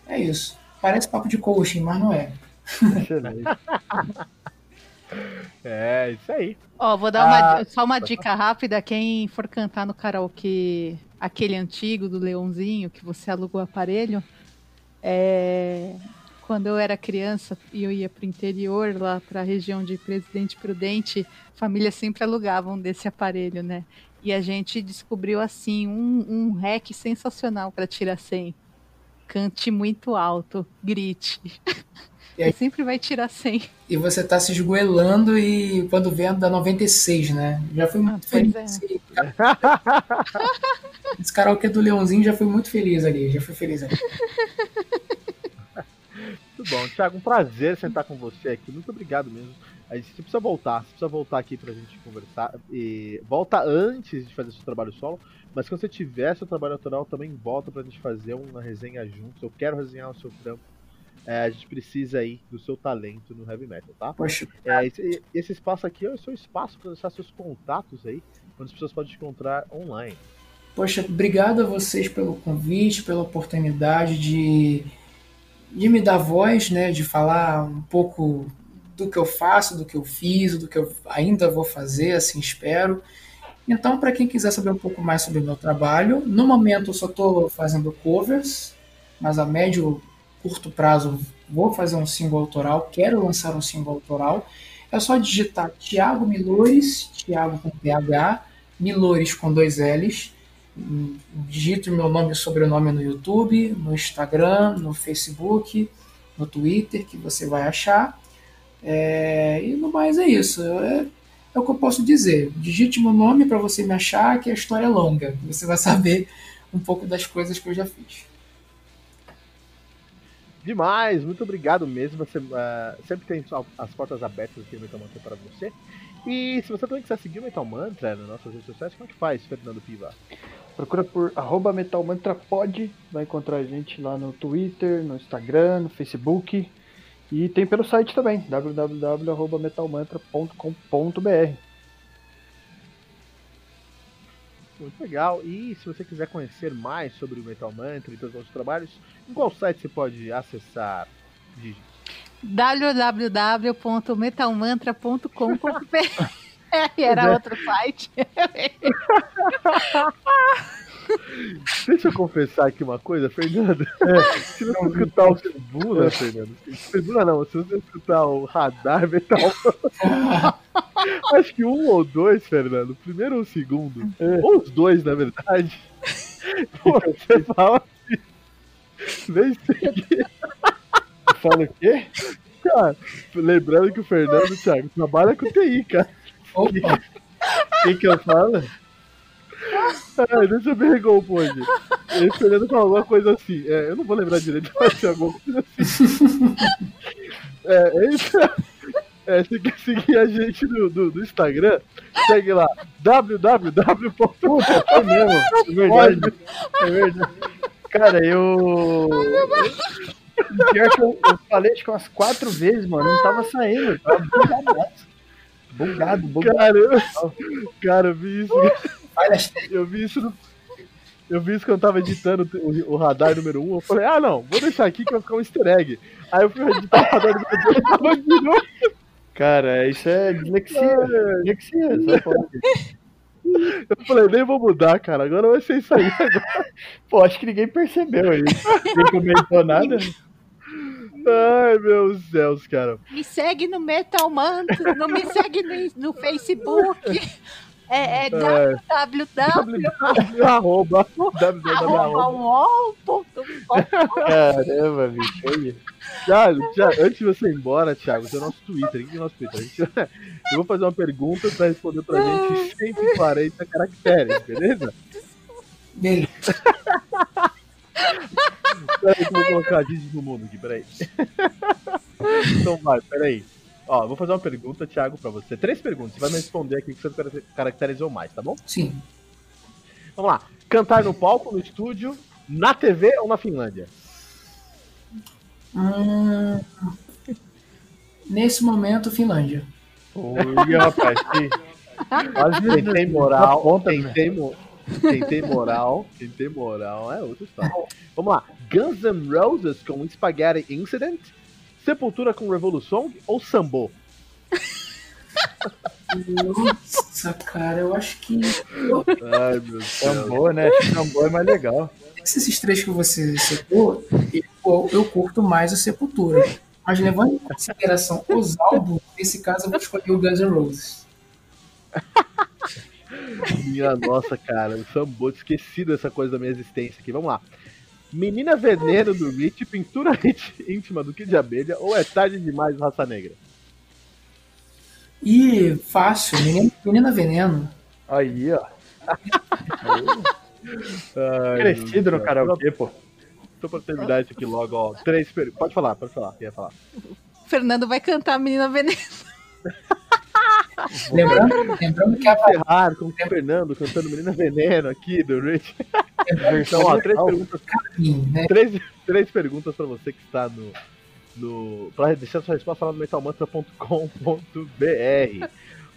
É isso. Parece papo de coaching, mas não é. [laughs] é, isso aí. Ó, vou dar uma, ah, só uma dica rápida. Quem for cantar no karaokê, aquele antigo do Leãozinho, que você alugou o aparelho, é, quando eu era criança e eu ia para o interior, lá para a região de Presidente Prudente, famílias sempre alugavam desse aparelho, né? E a gente descobriu assim um, um hack sensacional para tirar 100. Cante muito alto, grite. E aí, [laughs] sempre vai tirar 100. E você tá se esgoelando e quando vem da 96, né? Já foi muito ah, feliz. É. [laughs] Esse karaokê do Leãozinho já foi muito feliz ali, já foi feliz ali. [laughs] Muito bom. Thiago, um prazer sentar com você aqui. Muito obrigado mesmo. A gente precisa voltar, você precisa voltar aqui pra gente conversar. E volta antes de fazer seu trabalho solo, mas quando você tiver seu trabalho autoral, também volta pra gente fazer uma resenha juntos. Eu quero resenhar o seu trampo. É, a gente precisa aí do seu talento no heavy metal, tá? Poxa. É, esse, esse, espaço aqui é o seu espaço para deixar seus contatos aí, onde as pessoas podem te encontrar online. Poxa, obrigado a vocês pelo convite, pela oportunidade de de me dar voz, né, de falar um pouco do que eu faço, do que eu fiz, do que eu ainda vou fazer, assim espero. Então, para quem quiser saber um pouco mais sobre o meu trabalho, no momento eu só estou fazendo covers, mas a médio curto prazo vou fazer um single autoral, quero lançar um single autoral, é só digitar Thiago Milores, Thiago com PH, Milores com dois L's. Digito meu nome e sobrenome no YouTube, no Instagram, no Facebook, no Twitter, que você vai achar. É, e no mais é isso. É, é o que eu posso dizer. Digite meu nome para você me achar, que a história é longa. Você vai saber um pouco das coisas que eu já fiz. Demais, muito obrigado mesmo. Você uh, sempre tem as portas abertas aqui no Metal Mantra para você. E se você também quiser seguir o Metal Mantra nas nossas redes sociais, como é que faz, Fernando Piva? Procura por arroba Metal Mantra Pod, vai encontrar a gente lá no Twitter, no Instagram, no Facebook. E tem pelo site também, www.metalmantra.com.br. Muito legal. E se você quiser conhecer mais sobre o Metal Mantra e todos os nossos trabalhos, em qual site você pode acessar, Gigi? www.metalmantra.com.br [laughs] [laughs] Era outro site. [laughs] Deixa eu confessar aqui uma coisa, Fernando. [laughs] É, se você escutar o Tribuna, Fernando. Tribuna não, se você escutar o radar metal. acho que um ou dois, Fernando. Primeiro ou o segundo. É. Ou os dois, na verdade. Pô, você fala assim. Vem seguir. Fala o quê? Cara, lembrando que o Fernando, Thiago, trabalha com TI, cara. O que, que eu falo? Deixa eu ver o pode. Ele Fernando falou alguma coisa assim. É, eu não vou lembrar direito, mas tinha alguma coisa assim. É, é isso. É, você quer seguir a gente no, no Instagram? Segue lá, www. É mesmo. É verdade. É verdade. Cara, eu. Pior que eu, eu falei acho que umas quatro vezes, mano. Não tava saindo. Tava bugado, bugado. Cara, eu, cara, eu vi isso. Eu vi isso no, eu vi isso quando eu tava editando o, o, radar número 1, eu falei, ah não, vou deixar aqui que vai ficar um easter egg. Aí eu fui editar o radar número 2 e [laughs] tava Cara, isso é dislexia. É, dislexia, Eu falei, nem vou mudar, cara. Agora vai ser isso aí. Agora. Pô, acho que ninguém percebeu aí. Ninguém comentou nada. Ai, meus céus, cara. Me segue no Metal Mantra, não me segue no, no Facebook. É, é www. Arroba. Caramba, bicho. Aí. Thiago, Thiago, antes de você ir embora, Thiago, tem o nosso Twitter. Aqui é o nosso Twitter. Gente, [laughs] eu vou fazer uma pergunta pra responder pra gente em 140 caracteres, beleza? Beleza. [laughs] Peraí, que eu vou colocar a Didi no mundo aqui, peraí. [laughs] então vai, peraí. Ó, vou fazer uma pergunta, Thiago, pra você. Três perguntas. Você vai me responder aqui que você caracterizou mais, tá bom? Sim. Vamos lá. Cantar no palco, no estúdio, na TV ou na Finlândia? Hum... Nesse momento, Finlândia. Oi, rapaz. Quem [laughs] tem moral, ponta, quem, tem, mo... quem tem moral, quem tem moral é outra história. Vamos lá. Guns N' Roses com Spaghetti Incident Sepultura com Revolução ou Sambo? Nossa, cara, eu acho que. Ai, meu Deus. Sambo, né? Sambo é mais legal. Esses três que você citou, eu, eu curto mais a Sepultura. Mas levando em consideração os álbuns, nesse caso eu vou escolher o Guns N' Roses. Minha nossa, cara, o Sambo, esqueci dessa coisa da minha existência aqui. Vamos lá. Menina Veneno do Rich, Pintura [laughs] Íntima do Kid de Abelha ou É Tarde Demais Raça Negra? Ih, fácil. Menina, menina Veneno. Aí, ó. [laughs] Ai, Crescido no karaokê, pô. Só pra terminar isso aqui logo, ó. Três per... Pode falar, pode falar. Quer falar? O Fernando vai cantar Menina Veneno. [laughs] lembrando, lembrando que a Ferrar com o Fernando cantando Menina Veneno aqui do Rich. Então, ó, três perguntas, né? três, três perguntas pra você que está no. no pra deixar sua resposta lá no metalmantra.com.br.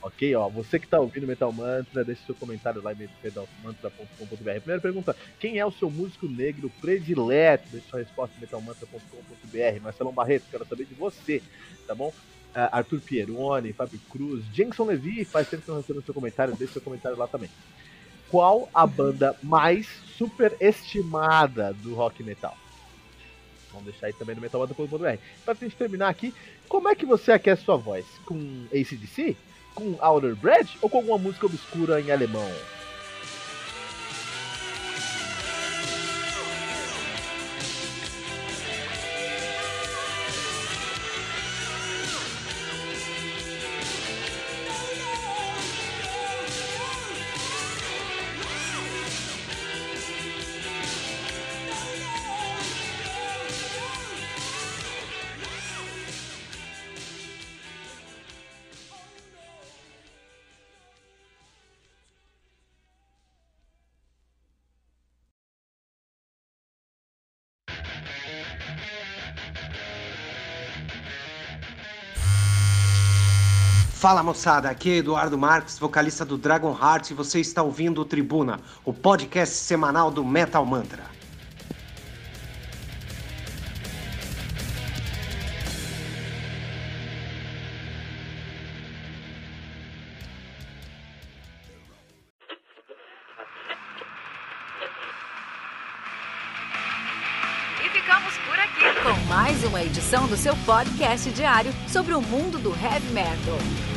Ok, ó, você que está ouvindo Metal Mantra, deixe seu comentário lá em metalmantra.com.br. Primeira pergunta: quem é o seu músico negro predileto? Deixe sua resposta em metalmantra.com.br. Marcelão Barreto, quero saber de você, tá bom? Uh, Arthur Pieroni, Fábio Cruz, Jenson Levi, faz tempo que não recebo seu comentário, deixe seu comentário lá também. Qual a banda mais superestimada do rock metal? Vamos deixar aí também no metalbanda.com.br. Pra gente terminar aqui, como é que você aquece sua voz? Com ACDC? Com Outer Bread? Ou com alguma música obscura em alemão? Fala moçada, aqui é Eduardo Marques, vocalista do Dragon Heart, e você está ouvindo o Tribuna, o podcast semanal do Metal Mantra. E ficamos por aqui com mais uma edição do seu podcast diário sobre o mundo do heavy metal.